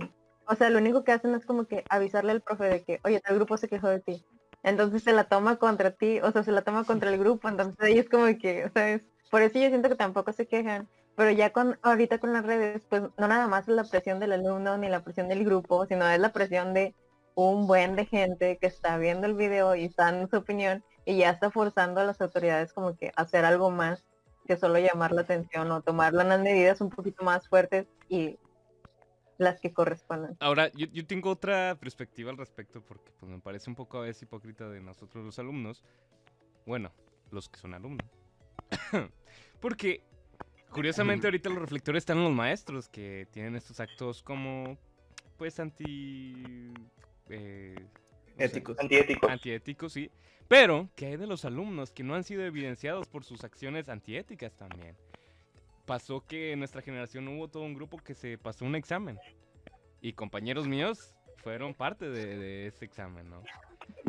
o sea, lo único que hacen es como que avisarle al profe de que, oye, el grupo se quejó de ti. Entonces se la toma contra ti, o sea, se la toma contra el grupo, entonces ahí es como que, o sea, por eso yo siento que tampoco se quejan, pero ya con, ahorita con las redes, pues no nada más es la presión del alumno ni la presión del grupo, sino es la presión de un buen de gente que está viendo el video y está dando su opinión y ya está forzando a las autoridades como que a hacer algo más que solo llamar la atención o tomar unas medidas un poquito más fuertes y las que correspondan. Ahora, yo, yo tengo otra perspectiva al respecto porque pues, me parece un poco a veces hipócrita de nosotros los alumnos. Bueno, los que son alumnos. porque, curiosamente, ahorita los reflectores están en los maestros que tienen estos actos como, pues, anti... eh, no Éticos. Antiéticos. antiéticos, sí. Pero, que hay de los alumnos que no han sido evidenciados por sus acciones antiéticas también? Pasó que en nuestra generación hubo todo un grupo que se pasó un examen. Y compañeros míos fueron parte de, de ese examen, ¿no?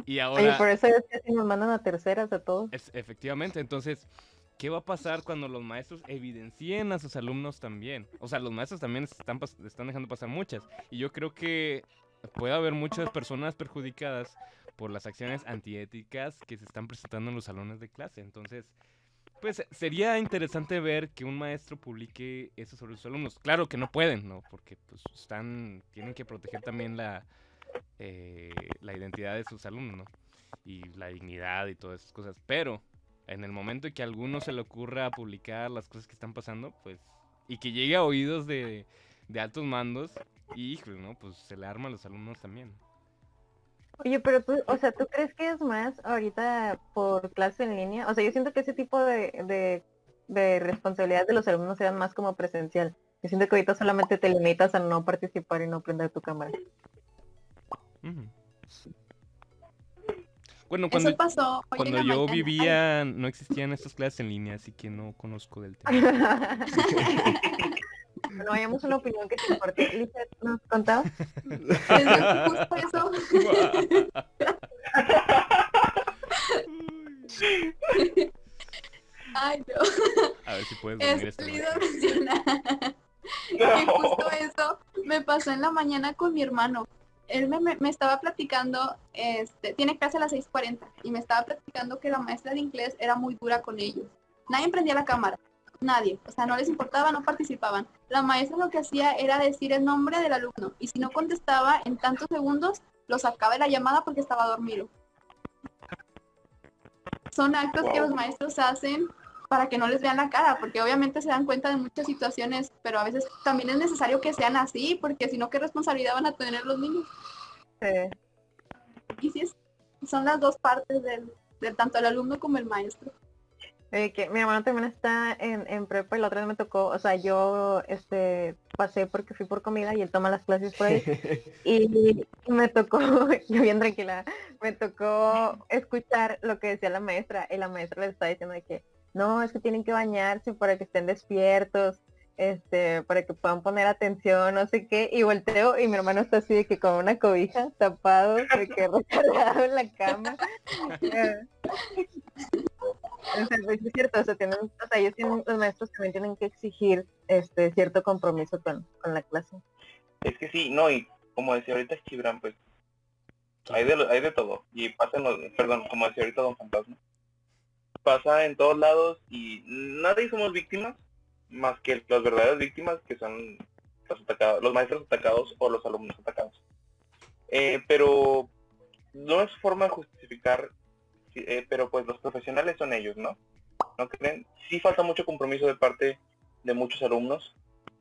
Y ahora... por eso es que nos mandan a terceras a todos. Es, efectivamente, entonces, ¿qué va a pasar cuando los maestros evidencien a sus alumnos también? O sea, los maestros también están, están dejando pasar muchas. Y yo creo que puede haber muchas personas perjudicadas por las acciones antiéticas que se están presentando en los salones de clase. Entonces, pues sería interesante ver que un maestro publique eso sobre sus alumnos. Claro que no pueden, ¿no? Porque pues están, tienen que proteger también la, eh, la identidad de sus alumnos, ¿no? Y la dignidad y todas esas cosas. Pero en el momento en que a alguno se le ocurra publicar las cosas que están pasando, pues, y que llegue a oídos de, altos mandos, híjole, ¿no? Pues se le arma a los alumnos también. Oye, pero tú, o sea, ¿tú crees que es más ahorita por clase en línea? O sea, yo siento que ese tipo de, de, de responsabilidades de los alumnos eran más como presencial. Yo siento que ahorita solamente te limitas a no participar y no prender tu cámara. Bueno, cuando, Eso pasó hoy en cuando yo mañana. Vivía, no existían estas clases en línea, así que no conozco del tema. no hayamos una opinión que te importe. Lizeth, ¿nos contabas? es justo eso. Ay, no. A ver si puedes dormir esta salido a noche. mencionar que justo eso me pasó en la mañana con mi hermano. Él me, me- me estaba platicando, este, tiene clase a las 6.40 y me estaba platicando que la maestra de inglés era muy dura con ellos. Nadie prendía la cámara, nadie, o sea, no les importaba, no participaban. La maestra lo que hacía era decir el nombre del alumno y si no contestaba en tantos segundos, lo sacaba de la llamada porque estaba dormido. Son actos que los maestros hacen para que no les vean la cara, porque obviamente se dan cuenta de muchas situaciones, pero a veces también es necesario que sean así, porque si no, ¿qué responsabilidad van a tener los niños? Sí. Y sí, es- son las dos partes del, del tanto el alumno como el maestro. Que mi hermano también está en, en prepa y la otra vez me tocó, o sea, yo este pasé porque fui por comida y él toma las clases por ahí y me tocó, yo bien tranquila, me tocó escuchar lo que decía la maestra y la maestra les estaba diciendo de que no, es que tienen que bañarse para que estén despiertos, este, para que puedan poner atención, no sé qué, y volteo y mi hermano está así de que con una cobija tapado, de que recargado en la cama. Es cierto, o sea, tienen, o sea, ellos tienen, los maestros también tienen que exigir este cierto compromiso con, con la clase. Es que sí, no, y como decía ahorita Gibran, pues hay de, lo- hay de todo. Y pasan los, perdón, como decía ahorita Don Fantasma, pasa en todos lados y nadie somos víctimas más que las verdaderas víctimas que son los atacados, los maestros atacados o los alumnos atacados. Eh, pero no es forma de justificar, eh, pero pues los profesionales son ellos, ¿no? ¿No creen? Sí falta mucho compromiso de parte de muchos alumnos.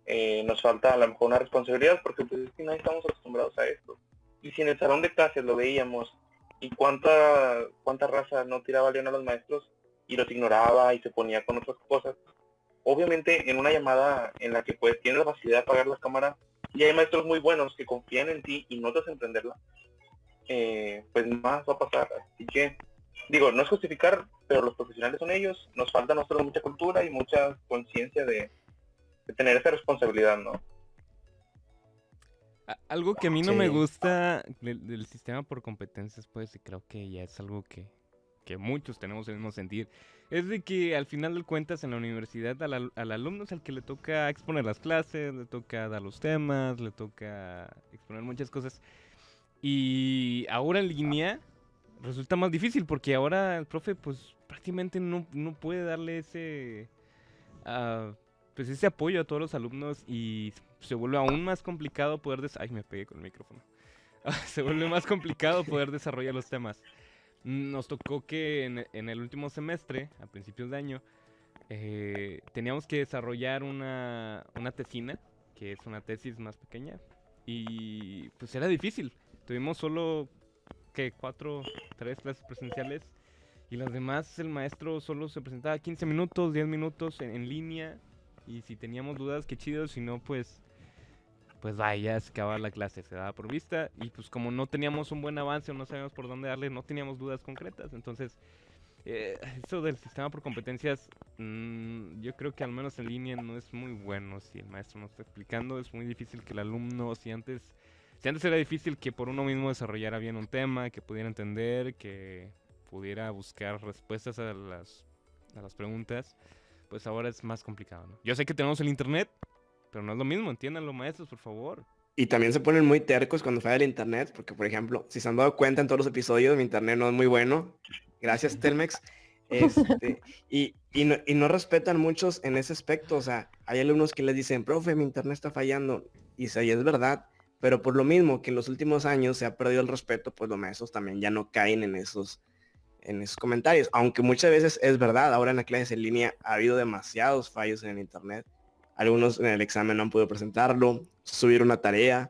Eh, nos falta a lo mejor una responsabilidad porque pues es que no estamos acostumbrados a esto. Y si en el salón de clases lo veíamos y cuánta cuánta raza no tiraba león a los maestros y los ignoraba y se ponía con otras cosas. Obviamente en una llamada en la que pues tienes la facilidad de apagar la cámara y hay maestros muy buenos que confían en ti y no te hacen entenderla, eh, pues más va a pasar. Así que, digo, no es justificar, pero los profesionales son ellos. Nos falta a nosotros mucha cultura y mucha conciencia de, tener esa responsabilidad, ¿no? Algo que a mí no me gusta del, sistema por competencias, pues, y creo que ya es algo que, que muchos tenemos el mismo sentir, es de que al final de cuentas en la universidad al, al, alumno es el que le toca exponer las clases, le toca dar los temas, le toca exponer muchas cosas. Y ahora en línea resulta más difícil porque ahora el profe pues prácticamente no, no puede darle ese, uh, pues ese apoyo a todos los alumnos y se vuelve aún más complicado poder... Ay, me pegué con el micrófono. se vuelve más complicado poder desarrollar los temas. Nos tocó que en, el último semestre, a principios de año, eh, teníamos que desarrollar una, una tesina, que es una tesis más pequeña, y pues era difícil Tuvimos solo, que Cuatro, tres clases presenciales. Y las demás, el maestro solo se presentaba 15 minutos, 10 minutos en, línea. Y si teníamos dudas, qué chido. Si no, pues, pues vaya, se acababa la clase, se daba por vista. Y pues como no teníamos un buen avance o no sabíamos por dónde darle, no teníamos dudas concretas. Entonces, eh, eso del sistema por competencias, mm, yo creo que al menos en línea no es muy bueno. Si el maestro no está explicando, es muy difícil que el alumno, si antes si antes era difícil que por uno mismo desarrollara bien un tema, que pudiera entender, que pudiera buscar respuestas a las, a las preguntas, pues ahora es más complicado. ¿no? Yo sé que tenemos el internet, pero no es lo mismo, entiéndanlo maestros, por favor. Y también se ponen muy tercos cuando falla el internet, porque por ejemplo, si se han dado cuenta en todos los episodios, mi internet no es muy bueno. Gracias, Telmex. Este, y, y, no, y, no, respetan muchos en ese aspecto. O sea, hay alumnos que les dicen, profe, mi internet está fallando. Y si es verdad. Pero por lo mismo que en los últimos años se ha perdido el respeto, pues los maestros también ya no caen en esos, en esos comentarios. Aunque muchas veces es verdad, ahora en las clases en línea ha habido demasiados fallos en el internet. Algunos en el examen no han podido presentarlo, subir una tarea.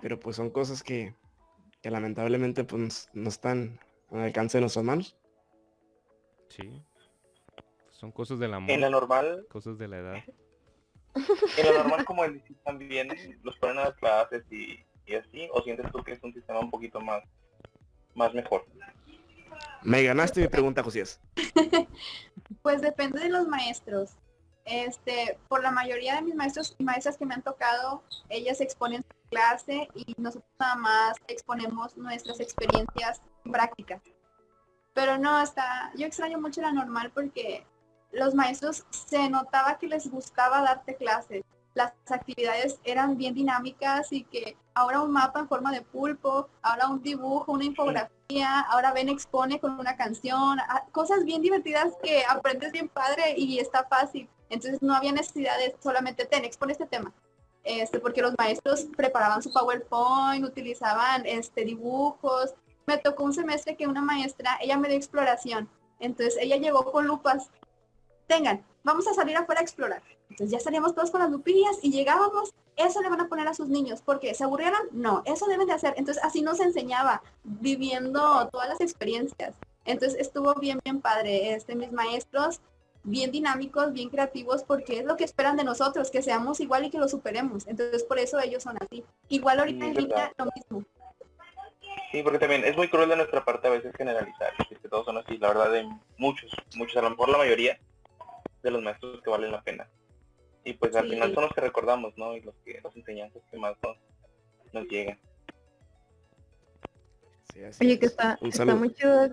Pero pues son cosas que, que lamentablemente pues no están al alcance de nuestras manos. Sí. Son cosas del amor. En la normal. Cosas de la edad en lo normal como el también los ponen a las clases y, así, o sientes tú que es un sistema un poquito más, más mejor? Me ganaste mi pregunta, Josías. pues depende de los maestros. Este, por la mayoría de mis maestros y maestras que me han tocado, ellas exponen su clase y nosotros nada más exponemos nuestras experiencias prácticas. Pero no, está, yo extraño mucho la normal porque los maestros se notaba que les gustaba darte clases. Las actividades eran bien dinámicas y que ahora un mapa en forma de pulpo, ahora un dibujo, una infografía, ahora ven expone con una canción, cosas bien divertidas que aprendes bien padre y está fácil. Entonces no había necesidad de solamente ten, expone este tema. Este, porque los maestros preparaban su PowerPoint, utilizaban este, dibujos. Me tocó un semestre que una maestra, ella me dio exploración. Entonces ella llegó con lupas tengan, vamos a salir afuera a explorar. Entonces ya salíamos todos con las lupillas y llegábamos, eso le van a poner a sus niños, porque ¿se aburrieron? No, eso deben de hacer. Entonces así nos enseñaba, viviendo todas las experiencias. Entonces estuvo bien, bien padre. Este, mis maestros, bien dinámicos, bien creativos, porque es lo que esperan de nosotros, que seamos igual y que lo superemos. Entonces por eso ellos son así. Igual ahorita en línea lo mismo. Sí, porque también es muy cruel de nuestra parte a veces generalizar, que todos son así, la verdad de muchos, muchos, a lo mejor la mayoría, de los maestros que valen la pena. Y pues al final son los que recordamos, ¿no? Y los que las enseñanzas que más nos, llegan. Oye, que está, un saludo,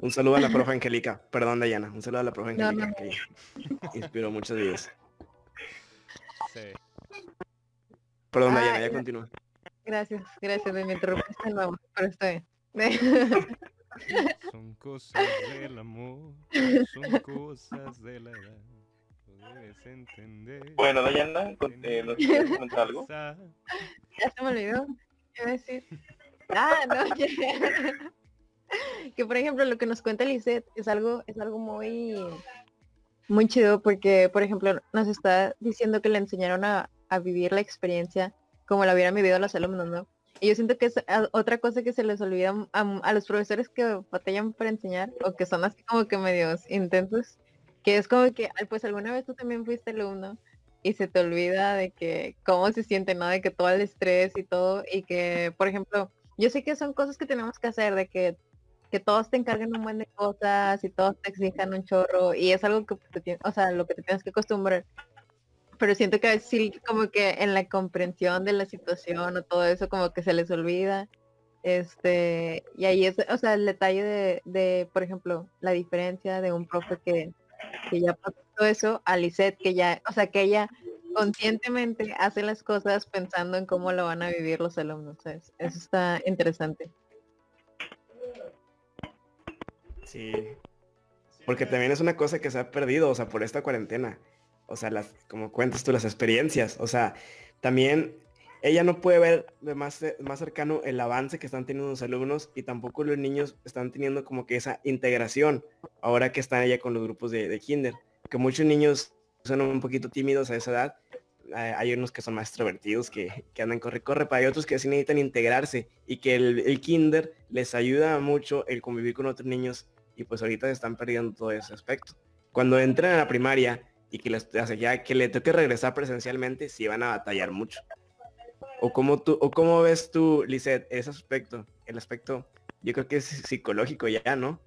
Un saludo a la profe Angélica. Perdón, Dayana. Un saludo a la profe Angélica que inspiró muchos días. Sí. Perdón, Dayana, ya continúa. Gracias, gracias. Me interrumpiste pero está bien. Son cosas del amor, son cosas de la edad. Lo debes entender. Bueno, Dayana, eh, ¿nos quieres comentar algo? Ya se me olvidó. ¿Qué iba a decir? Ah, no, ya. que por ejemplo lo que nos cuenta Lisette es algo, es algo muy muy chido porque, por ejemplo, nos está diciendo que le enseñaron a, a vivir la experiencia como la hubieran vivido los alumnos, ¿no? Y yo siento que es a- otra cosa que se les olvida a, a los profesores que batallan para enseñar o que son así como que medios intensos, que es como que, pues alguna vez tú también fuiste alumno y se te olvida de que cómo se siente, ¿no? De que todo el estrés y todo y que, por ejemplo, yo sé que son cosas que tenemos que hacer, de que que todos te encarguen un buen de cosas y todos te exijan un chorro y es algo que te o sea, lo que te tienes que acostumbrar. Pero siento que a veces sí como que en la comprensión de la situación o todo eso como que se les olvida. Este, y ahí es, o sea, el detalle de, de, por ejemplo, la diferencia de un profe que, que ya pasó eso a Lisette, que ya, o sea, que ella conscientemente hace las cosas pensando en cómo lo van a vivir los alumnos. ¿sabes? Eso está interesante. Sí. Porque también es una cosa que se ha perdido, o sea, por esta cuarentena. O sea, las, como cuentas tú, las experiencias. O sea, también ella no puede ver de más, ce- más cercano el avance que están teniendo los alumnos y tampoco los niños están teniendo como que esa integración ahora que están ella con los grupos de, de kinder. Que muchos niños son un poquito tímidos a esa edad. Eh, Hay unos que son más extrovertidos, que, que andan corre, corre, pero hay otros que sí necesitan integrarse y que el, el kinder les ayuda mucho el convivir con otros niños y pues ahorita se están perdiendo todo ese aspecto. Cuando entran a la primaria y que les o sea, ya que le toque regresar presencialmente, sí van a batallar mucho. O cómo tú, o cómo ves tú, Lisette, ese aspecto, el aspecto, yo creo que es psicológico ya, ¿no?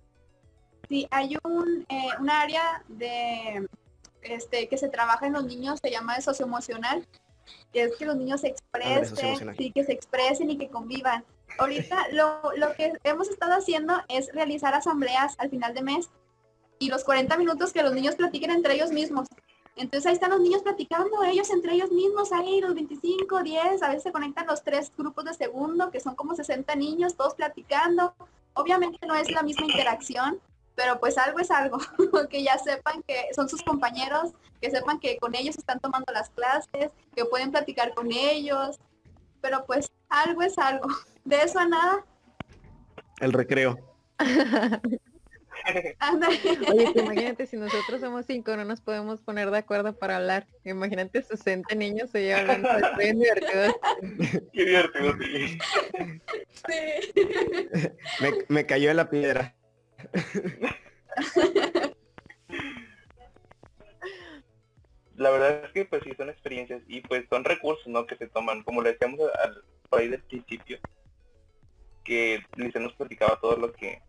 Sí, hay un, eh, un área de este que se trabaja en los niños, se llama socioemocional, que es que los niños se expresen, sí, que se expresen y que convivan. Ahorita lo, lo que hemos estado haciendo es realizar asambleas al final de mes y los 40 minutos que los niños platiquen entre ellos mismos. Entonces ahí están los niños platicando ellos entre ellos mismos, ahí los 25, 10, a veces se conectan los tres grupos de segundo, que son como 60 niños, todos platicando. Obviamente no es la misma interacción, pero pues algo es algo, que ya sepan que son sus compañeros, que sepan que con ellos están tomando las clases, que pueden platicar con ellos, pero pues algo es algo. De eso a nada, El recreo. Oye, que imagínate, si nosotros somos cinco, no nos podemos poner de acuerdo para hablar. Imagínate 60 niños se llevan bien divertido. Qué divertido, sí. Sí. Me, me cayó en la piedra. La verdad es que pues sí son experiencias y pues son recursos, ¿no? Que se toman, como le decíamos al, por ahí del principio, que Lice nos platicaba todo lo que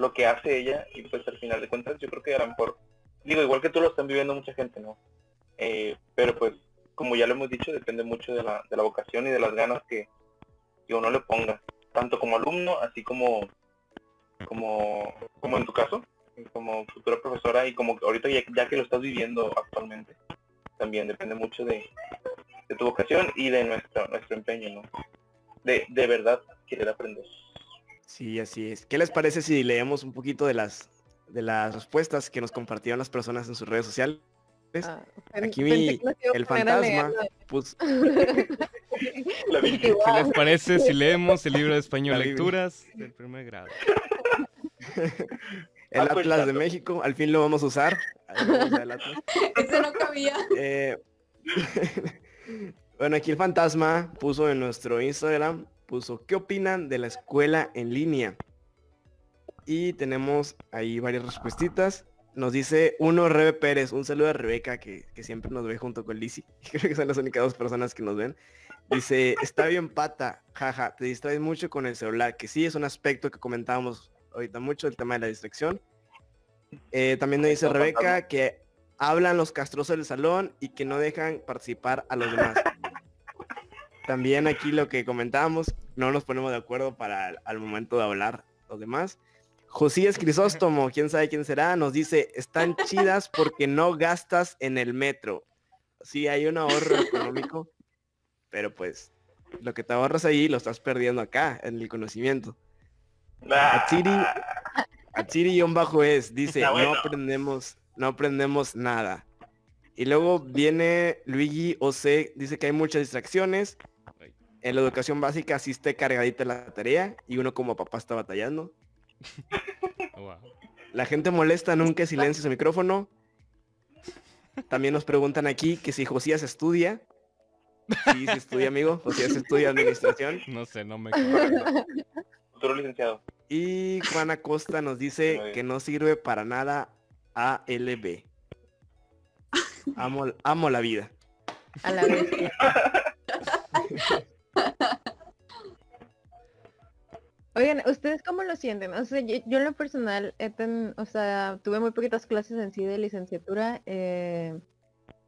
lo que hace ella y pues al final de cuentas yo creo que a lo mejor, digo, igual que tú lo están viviendo mucha gente, ¿no? Eh, pero pues como ya lo hemos dicho, depende mucho de la, de la vocación y de las ganas que, que uno le ponga, tanto como alumno, así como como como en tu caso, como futura profesora y como ahorita ya, ya que lo estás viviendo actualmente, también depende mucho de, de tu vocación y de nuestro nuestro empeño, ¿no? De, de verdad querer aprender. Sí, así es. ¿Qué les parece si leemos un poquito de las de las respuestas que nos compartieron las personas en sus redes sociales? Ah, Aquí mi- el fantasma. Pues Dije, ¿Qué les parece si leemos el libro de español La Biblia. lecturas del primer grado? el Ah, pues, Atlas de. México, al fin lo vamos a usar. Ese no cabía. Eh, bueno, aquí el fantasma puso en nuestro Instagram, puso, ¿qué opinan de la escuela en línea? Y tenemos ahí varias respuestas. Nos dice uno, Rebe Pérez, un saludo a Rebeca, que, que siempre nos ve junto con Lizzy. Creo que son las únicas dos personas que nos ven. Dice, está bien pata, jaja, te distraes mucho con el celular, que sí es un aspecto que comentábamos ahorita mucho, el tema de la distracción. Eh, también nos dice Rebeca que hablan los castrosos del salón y que no dejan participar a los demás. También aquí lo que comentábamos, no nos ponemos de acuerdo para el- al momento de hablar los demás. Josías Crisóstomo, quién sabe quién será, nos dice, están chidas porque no gastas en el metro. Sí, hay un ahorro económico, pero pues lo que te ahorras ahí lo estás perdiendo acá, en el conocimiento. Atsiri bajo es, dice, bueno. no aprendemos, no aprendemos nada. Y luego viene Luigi OC, dice que hay muchas distracciones. En la educación básica sí esté cargadita la tarea y uno como papá está batallando. Oh, wow. La gente molesta, nunca silencia su micrófono. También nos preguntan aquí que si Josías estudia. Sí, sí estudia, amigo. Josías estudia administración. No sé, no me conozco. Futuro licenciado. Y Juan Acosta nos dice que no sirve para nada ALB. Amo, amo la vida. A la vez. Oigan, ¿ustedes cómo lo sienten? O sea, yo, en lo personal, o sea, tuve muy poquitas clases en sí de licenciatura. eh,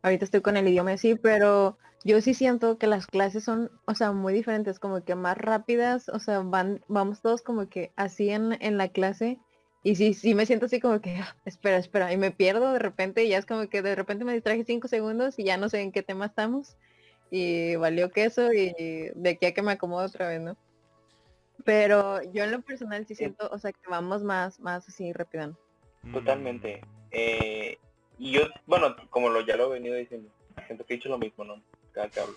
ahorita estoy con el idioma sí, pero yo sí siento que las clases son, o sea, muy diferentes, como que más rápidas, o sea, van, vamos todos como que así en, en la clase. Y sí, sí me siento así como que, "Ah, espera, espera, y me pierdo de repente, y ya es como que de repente me distraje cinco segundos y ya no sé en qué tema estamos. Y valió queso y de aquí a que me acomodo otra vez, ¿no? Pero yo en lo personal sí siento, o sea, que vamos más, más así rápido. Totalmente. Eh, y yo, bueno, como lo ya lo he venido diciendo, siento que he dicho lo mismo, ¿no? Cada que hablo.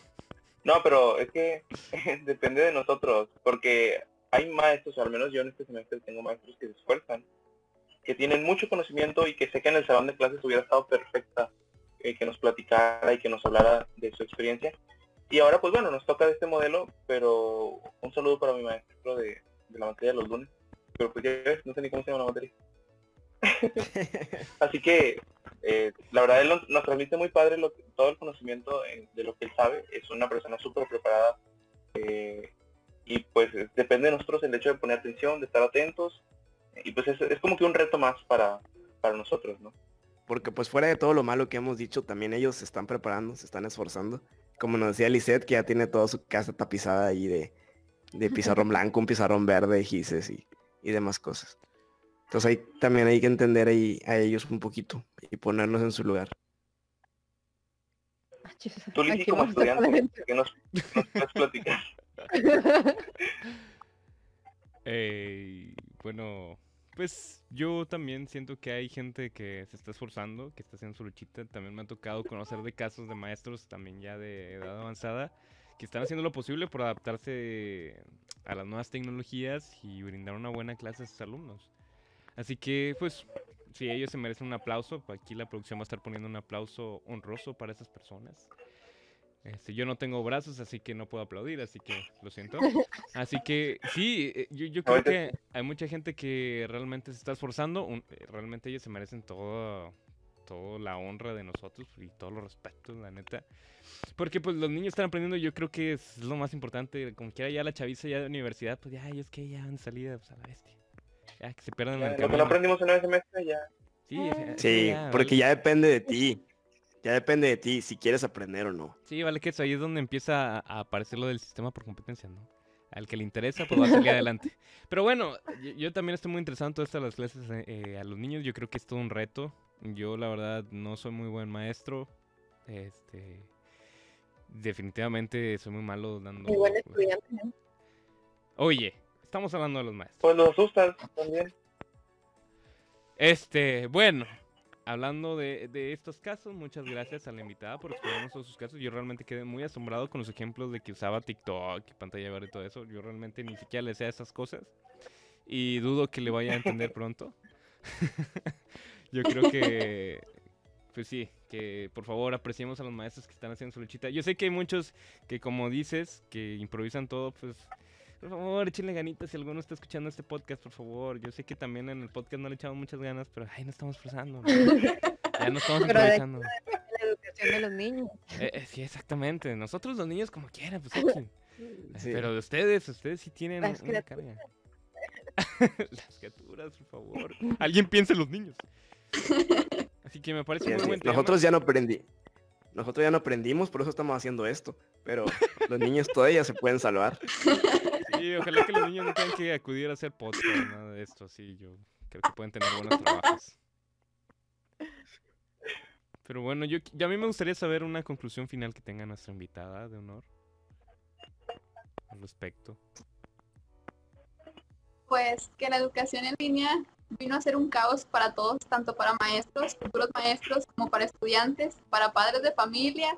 No, pero es que depende de nosotros, porque hay maestros, o al menos yo en este semestre tengo maestros que se esfuerzan, que tienen mucho conocimiento y que sé que en el salón de clases hubiera estado perfecta eh, que nos platicara y que nos hablara de su experiencia. Y ahora, pues bueno, nos toca de este modelo, pero un saludo para mi maestro de, de la materia de los lunes. Pero pues ya ves, no sé ni cómo se llama la materia. Así que, eh, la verdad, él nos, nos transmite muy padre lo que- todo el conocimiento eh, de lo que él sabe. Es una persona súper preparada. eh, y pues depende de nosotros el hecho de poner atención, de estar atentos. Y pues es, es como que un reto más para, para nosotros, ¿no? Porque pues fuera de todo lo malo que hemos dicho, también ellos se están preparando, se están esforzando. Como nos decía Lisette, que ya tiene toda su casa tapizada ahí de, de pizarrón blanco, un pizarrón verde, gises y, y demás cosas. Entonces ahí también hay que entender ahí a ellos un poquito y ponernos en su lugar. Tú, Lili, Aquí como estudiante, ¿qué nos, nos puedes platicar? Eh, bueno, pues yo también siento que hay gente que se está esforzando, que está haciendo su luchita. También me ha tocado conocer de casos de maestros también ya de edad avanzada que están haciendo lo posible por adaptarse a las nuevas tecnologías y brindar una buena clase a sus alumnos. Así que, pues, si ellos se merecen un aplauso, aquí la producción va a estar poniendo un aplauso honroso para esas personas. Este, yo no tengo brazos, así que no puedo aplaudir, así que lo siento. Así que sí, eh, yo, yo creo que hay mucha gente que realmente se está esforzando. un- eh, realmente ellos se merecen todo, toda la honra de nosotros y todos los respetos, la neta. Porque pues los niños están aprendiendo, yo creo que es lo más importante. Como quiera ya la chaviza ya de universidad, pues ya ellos que ya van salida pues, a la bestia. Ya que se pierdan en Ya, el lo que no aprendimos en el semestre ya. Sí, Sí, ya, porque vale- ya depende de ti. Ya depende de ti si quieres aprender o no. Sí, vale que eso ahí es donde empieza a, aparecer lo del sistema por competencia, ¿no? Al que le interesa, pues va a salir adelante. Pero bueno, yo, yo también estoy muy interesado en todo esto de las clases eh, eh, a los niños. Yo creo que es todo un reto. Yo, la verdad, no soy muy buen maestro. Este. Definitivamente soy muy malo dando. Muy buen estudiante. ¿no? Oye, estamos hablando de los maestros. Pues los asustas también. Este, bueno, hablando de, de estos casos, muchas gracias a la invitada por exponernos todos sus casos. Yo realmente quedé muy asombrado con los ejemplos de que usaba TikTok y pantalla verde y todo eso. Yo realmente ni siquiera le sé a esas cosas y dudo que le vaya a entender pronto. Yo creo que, pues sí, que por favor apreciemos a los maestros que están haciendo su luchita. Yo sé que hay muchos que, como dices, que improvisan todo, pues por favor, échenle ganitas si alguno está escuchando este podcast, por favor. Yo sé que también en el podcast no le echamos muchas ganas, pero ay, no estamos forzando. ¿no? Ya no estamos Pero de- improvisando. La educación de los niños. Eh, eh, sí, exactamente. Nosotros los niños como quieran, pues echen. Sí. Pero de ustedes, ustedes sí tienen Las una carga. Las criaturas, por favor. Alguien piense en los niños. Así que me parece Sí, muy así buen tema. Nosotros ya no aprendí. Nosotros ya no aprendimos, por eso estamos haciendo esto. Pero los niños todavía se pueden salvar. Sí, ojalá que los niños no tengan que acudir a hacer podcast, nada de esto. Sí, yo creo que pueden tener buenos trabajos. Pero bueno, yo, a mí me gustaría saber una conclusión final que tenga nuestra invitada de honor al respecto. pues que la educación en línea vino a ser un caos para todos, tanto para maestros, futuros maestros, como para estudiantes, para padres de familia,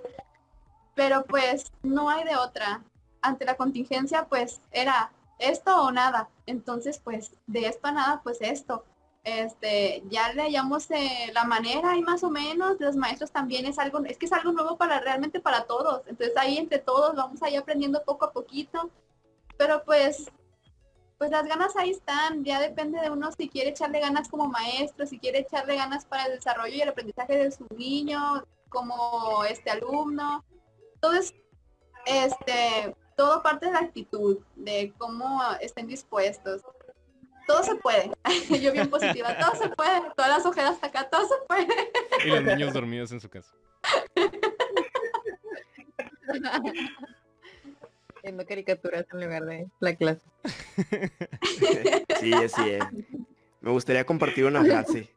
pero pues no hay de otra. Ante la contingencia, pues era esto o nada. Entonces, pues de esto a nada, pues esto. Este, ya le hallamos eh, la manera y más o menos, los maestros también es algo, es que es algo nuevo para realmente para todos. Entonces ahí entre todos vamos ahí aprendiendo poco a poquito. Pero pues pues las ganas ahí están, ya depende de uno si quiere echarle ganas como maestro, si quiere echarle ganas para el desarrollo y el aprendizaje de su niño, como este alumno. Entonces, este, todo parte de la actitud, de cómo estén dispuestos. Todo se puede. Yo bien positiva, todo se puede. Todas las ojeras hasta acá, todo se puede. Y los niños dormidos en su casa. Viendo caricaturas en lugar de la clase. Sí, así es. Me gustaría compartir una frase.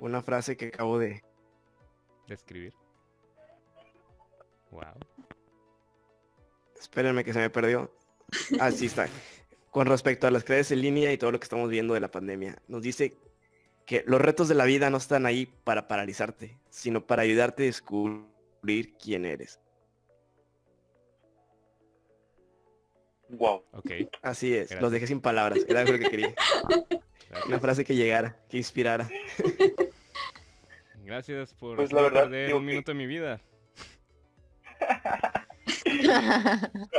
Una- frase que acabo de... de escribir. Wow. Espérenme que se me perdió. Así está. Con respecto a las clases en línea y todo lo que estamos viendo de la pandemia, nos dice que los retos de la vida no están ahí para paralizarte, sino para ayudarte a descubrir quién eres. Wow. Ok. Así es, Gracias. los dejé sin palabras, era lo que quería. gracias. Una frase que llegara, que inspirara. Gracias por Pues la verdad, un que- minuto de mi vida.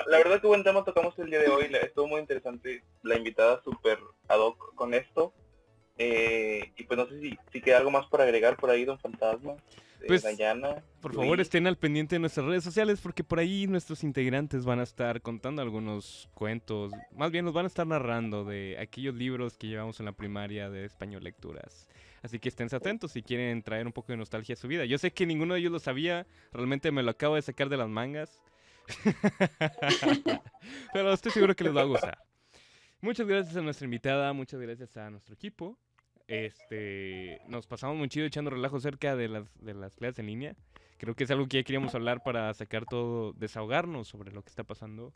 La verdad que buen tema tocamos el día de hoy, estuvo muy interesante, la invitada súper ad hoc con esto. Eh, y pues no sé si, si queda algo más por agregar por ahí, don Fantasma, eh, Pues, Dayana. Por favor, Luis. estén al pendiente de nuestras redes sociales porque por ahí nuestros integrantes van a estar contando algunos cuentos. Más bien nos van a estar narrando de aquellos libros que llevamos en la primaria de español lecturas. Así que estén atentos si quieren traer un poco de nostalgia a su vida. Yo sé que ninguno de ellos lo sabía, realmente me lo acabo de sacar de las mangas. Pero estoy seguro que les va a gustar. Muchas gracias a nuestra invitada, muchas gracias a nuestro equipo. Este, nos pasamos muy chido echando relajo acerca de las, de las clases en línea. Creo que es algo que ya queríamos hablar para sacar todo, desahogarnos sobre lo que está pasando.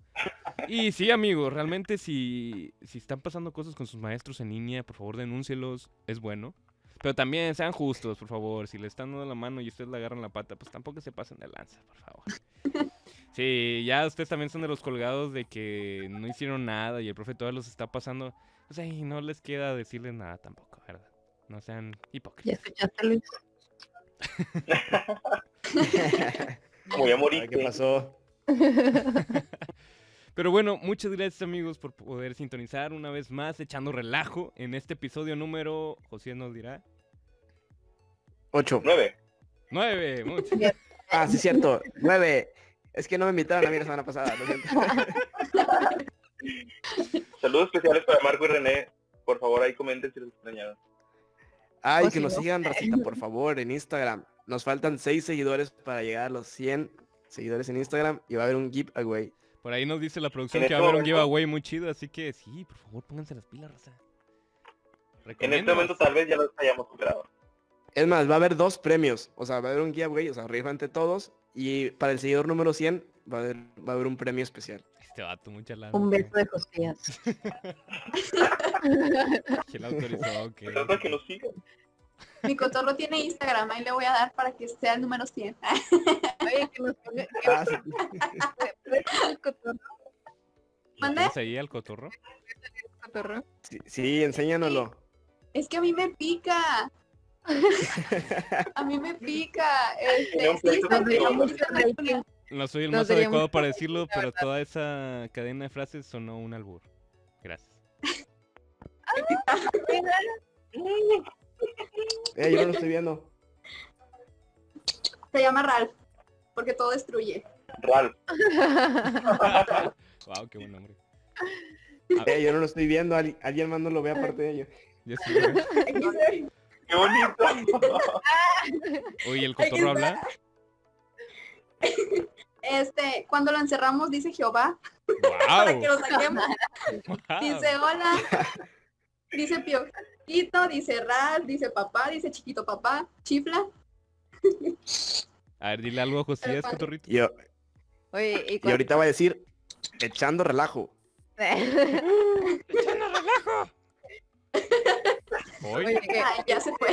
Y sí, amigos, realmente si, si están pasando cosas con sus maestros en línea, por favor denúncielos, es bueno. Pero también sean justos, por favor. Si le están dando la mano y ustedes le agarran la pata, pues tampoco se pasen de lanza, por favor. Sí, ya ustedes también son de los colgados de que no hicieron nada y el profe todavía los está pasando. Pues ahí no les queda decirles nada tampoco, ¿verdad? No sean ¿Ya hipócritas. escuchaste, Luis? Voy a Ay, morir. ¿Qué pasó? Pero bueno, muchas gracias amigos por poder sintonizar una vez más echando relajo en este episodio número, José nos dirá, Ocho. Nueve. 9. Ah, sí, cierto. Nueve. Es que no me invitaron a mí la semana pasada. lo siento. Saludos especiales para Marco y René. Por favor, ahí comenten si les extrañaron. Ay, O que si nos no. sigan, Racita, por favor, en Instagram. Nos faltan seis seguidores para llegar a los 100 seguidores en Instagram y va a haber un giveaway. Por ahí nos dice la producción que va este a haber un giveaway muy chido, así que sí, por favor, pónganse las pilas, raza. En este momento tal vez ya los hayamos superado. Es más, va a haber dos premios. O sea, va a haber un giveaway, o sea, rifa entre todos. Y para el seguidor número 100 va a haber, va a haber un premio especial. Este vato, mucha lana. Un beso de Josías. Que la autorizó, ok. Se trata de que sigan. Mi cotorro tiene Instagram, ahí le voy a dar para que sea el número 100. Oye, que nos ponga... Ah. ¿Lo cotorro? Sí, sí, enséñanoslo. Es que a mí me pica. A mí me pica. Este, sí. No soy el más adecuado para decirlo, pero toda esa cadena de frases sonó un albur. Gracias. Eh, yo no lo estoy viendo. Se llama Ralph, porque todo destruye. Ralph. wow, qué buen nombre. Eh, yo no lo estoy viendo. Al- alguien más no lo ve aparte de ellos. Ya sí, güey. ¡Qué bonito! Oye, ¿el cotorro habla? Este, cuando lo encerramos dice Jehová para que lo saquemos. Dice hola. Dice piojito, dice Ralph, dice papá, dice chiquito papá, chifla. A ver, dile algo a Josías, cotorrito. Y, yo- Oye, y, y ahorita va a decir, echando relajo. Hoy. Oye, que Ay, ya se fue.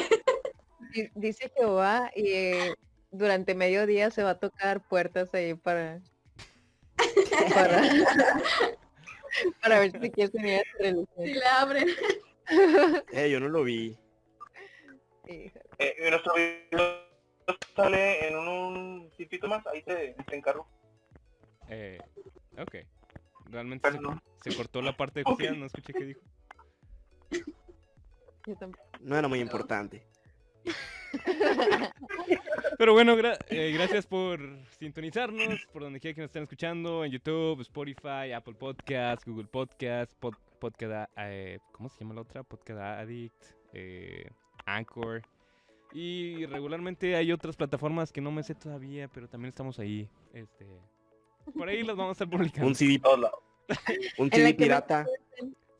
di- dice Jehová y eh, durante medio día se va a tocar puertas ahí para para, para ver si quieres venir a. Si le abren. Eh, yo no lo vi. Eh, nuestro video sale en un, un sitio más, ahí te, te encargo. Eh, ok. Realmente se, se cortó la parte de Ok. cocina, no escuché qué dijo. No era muy importante. Pero bueno, gra- eh, gracias por sintonizarnos, por donde quiera que nos estén escuchando, en YouTube, Spotify, Apple Podcast, Google Podcast, Pod, Podcast, eh, ¿cómo se llama la otra? Podcast Addict, eh, Anchor. Y regularmente hay otras plataformas que no me sé todavía, pero también estamos ahí. Este, por ahí las vamos a estar publicando. Un CD, un CD pirata.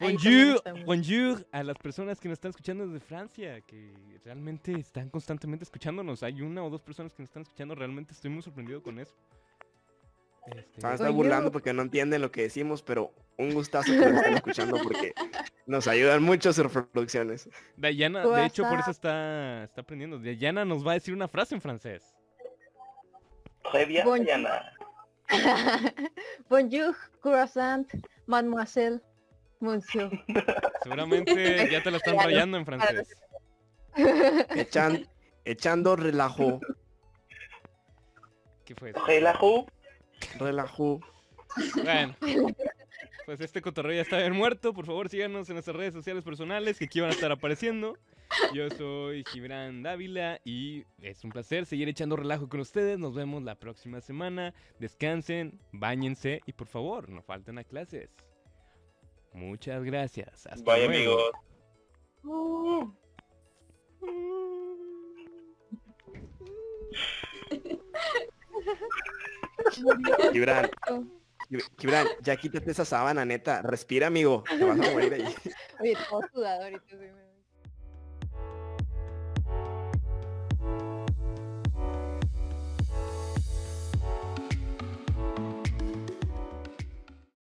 Bonjour, bonjour a las personas que nos están escuchando desde Francia, que realmente están constantemente escuchándonos. Hay una o dos personas que nos están escuchando, realmente estoy muy sorprendido con eso. Este, Se van a estar Oye, burlando porque no entienden lo que decimos, pero un gustazo que nos estén escuchando porque nos ayudan mucho sus reproducciones. Dayana, de hecho, por eso está, está aprendiendo. Dayana nos va a decir una frase en francés. Bonjour. Diana. Bonjour, croissant, mademoiselle, monsieur. Seguramente ya te la están rayando en francés. Echan, echando relajo, ¿Qué fue eso? Relajo. relajo. Bueno, pues este cotorreo ya está bien muerto. Por favor, síganos en nuestras redes sociales personales que aquí van a estar apareciendo. Yo soy Gibran Dávila y es un placer seguir echando relajo con ustedes. Nos vemos la próxima semana. Descansen, bañense y por favor, no falten a clases. Muchas gracias. Hasta Bye luego. amigos. Gibran, Gib- Gibran, ya quítate esa sábana, neta. Respira, amigo. Te vas a morir ahí. Oye, todo sudado ahorita. sí.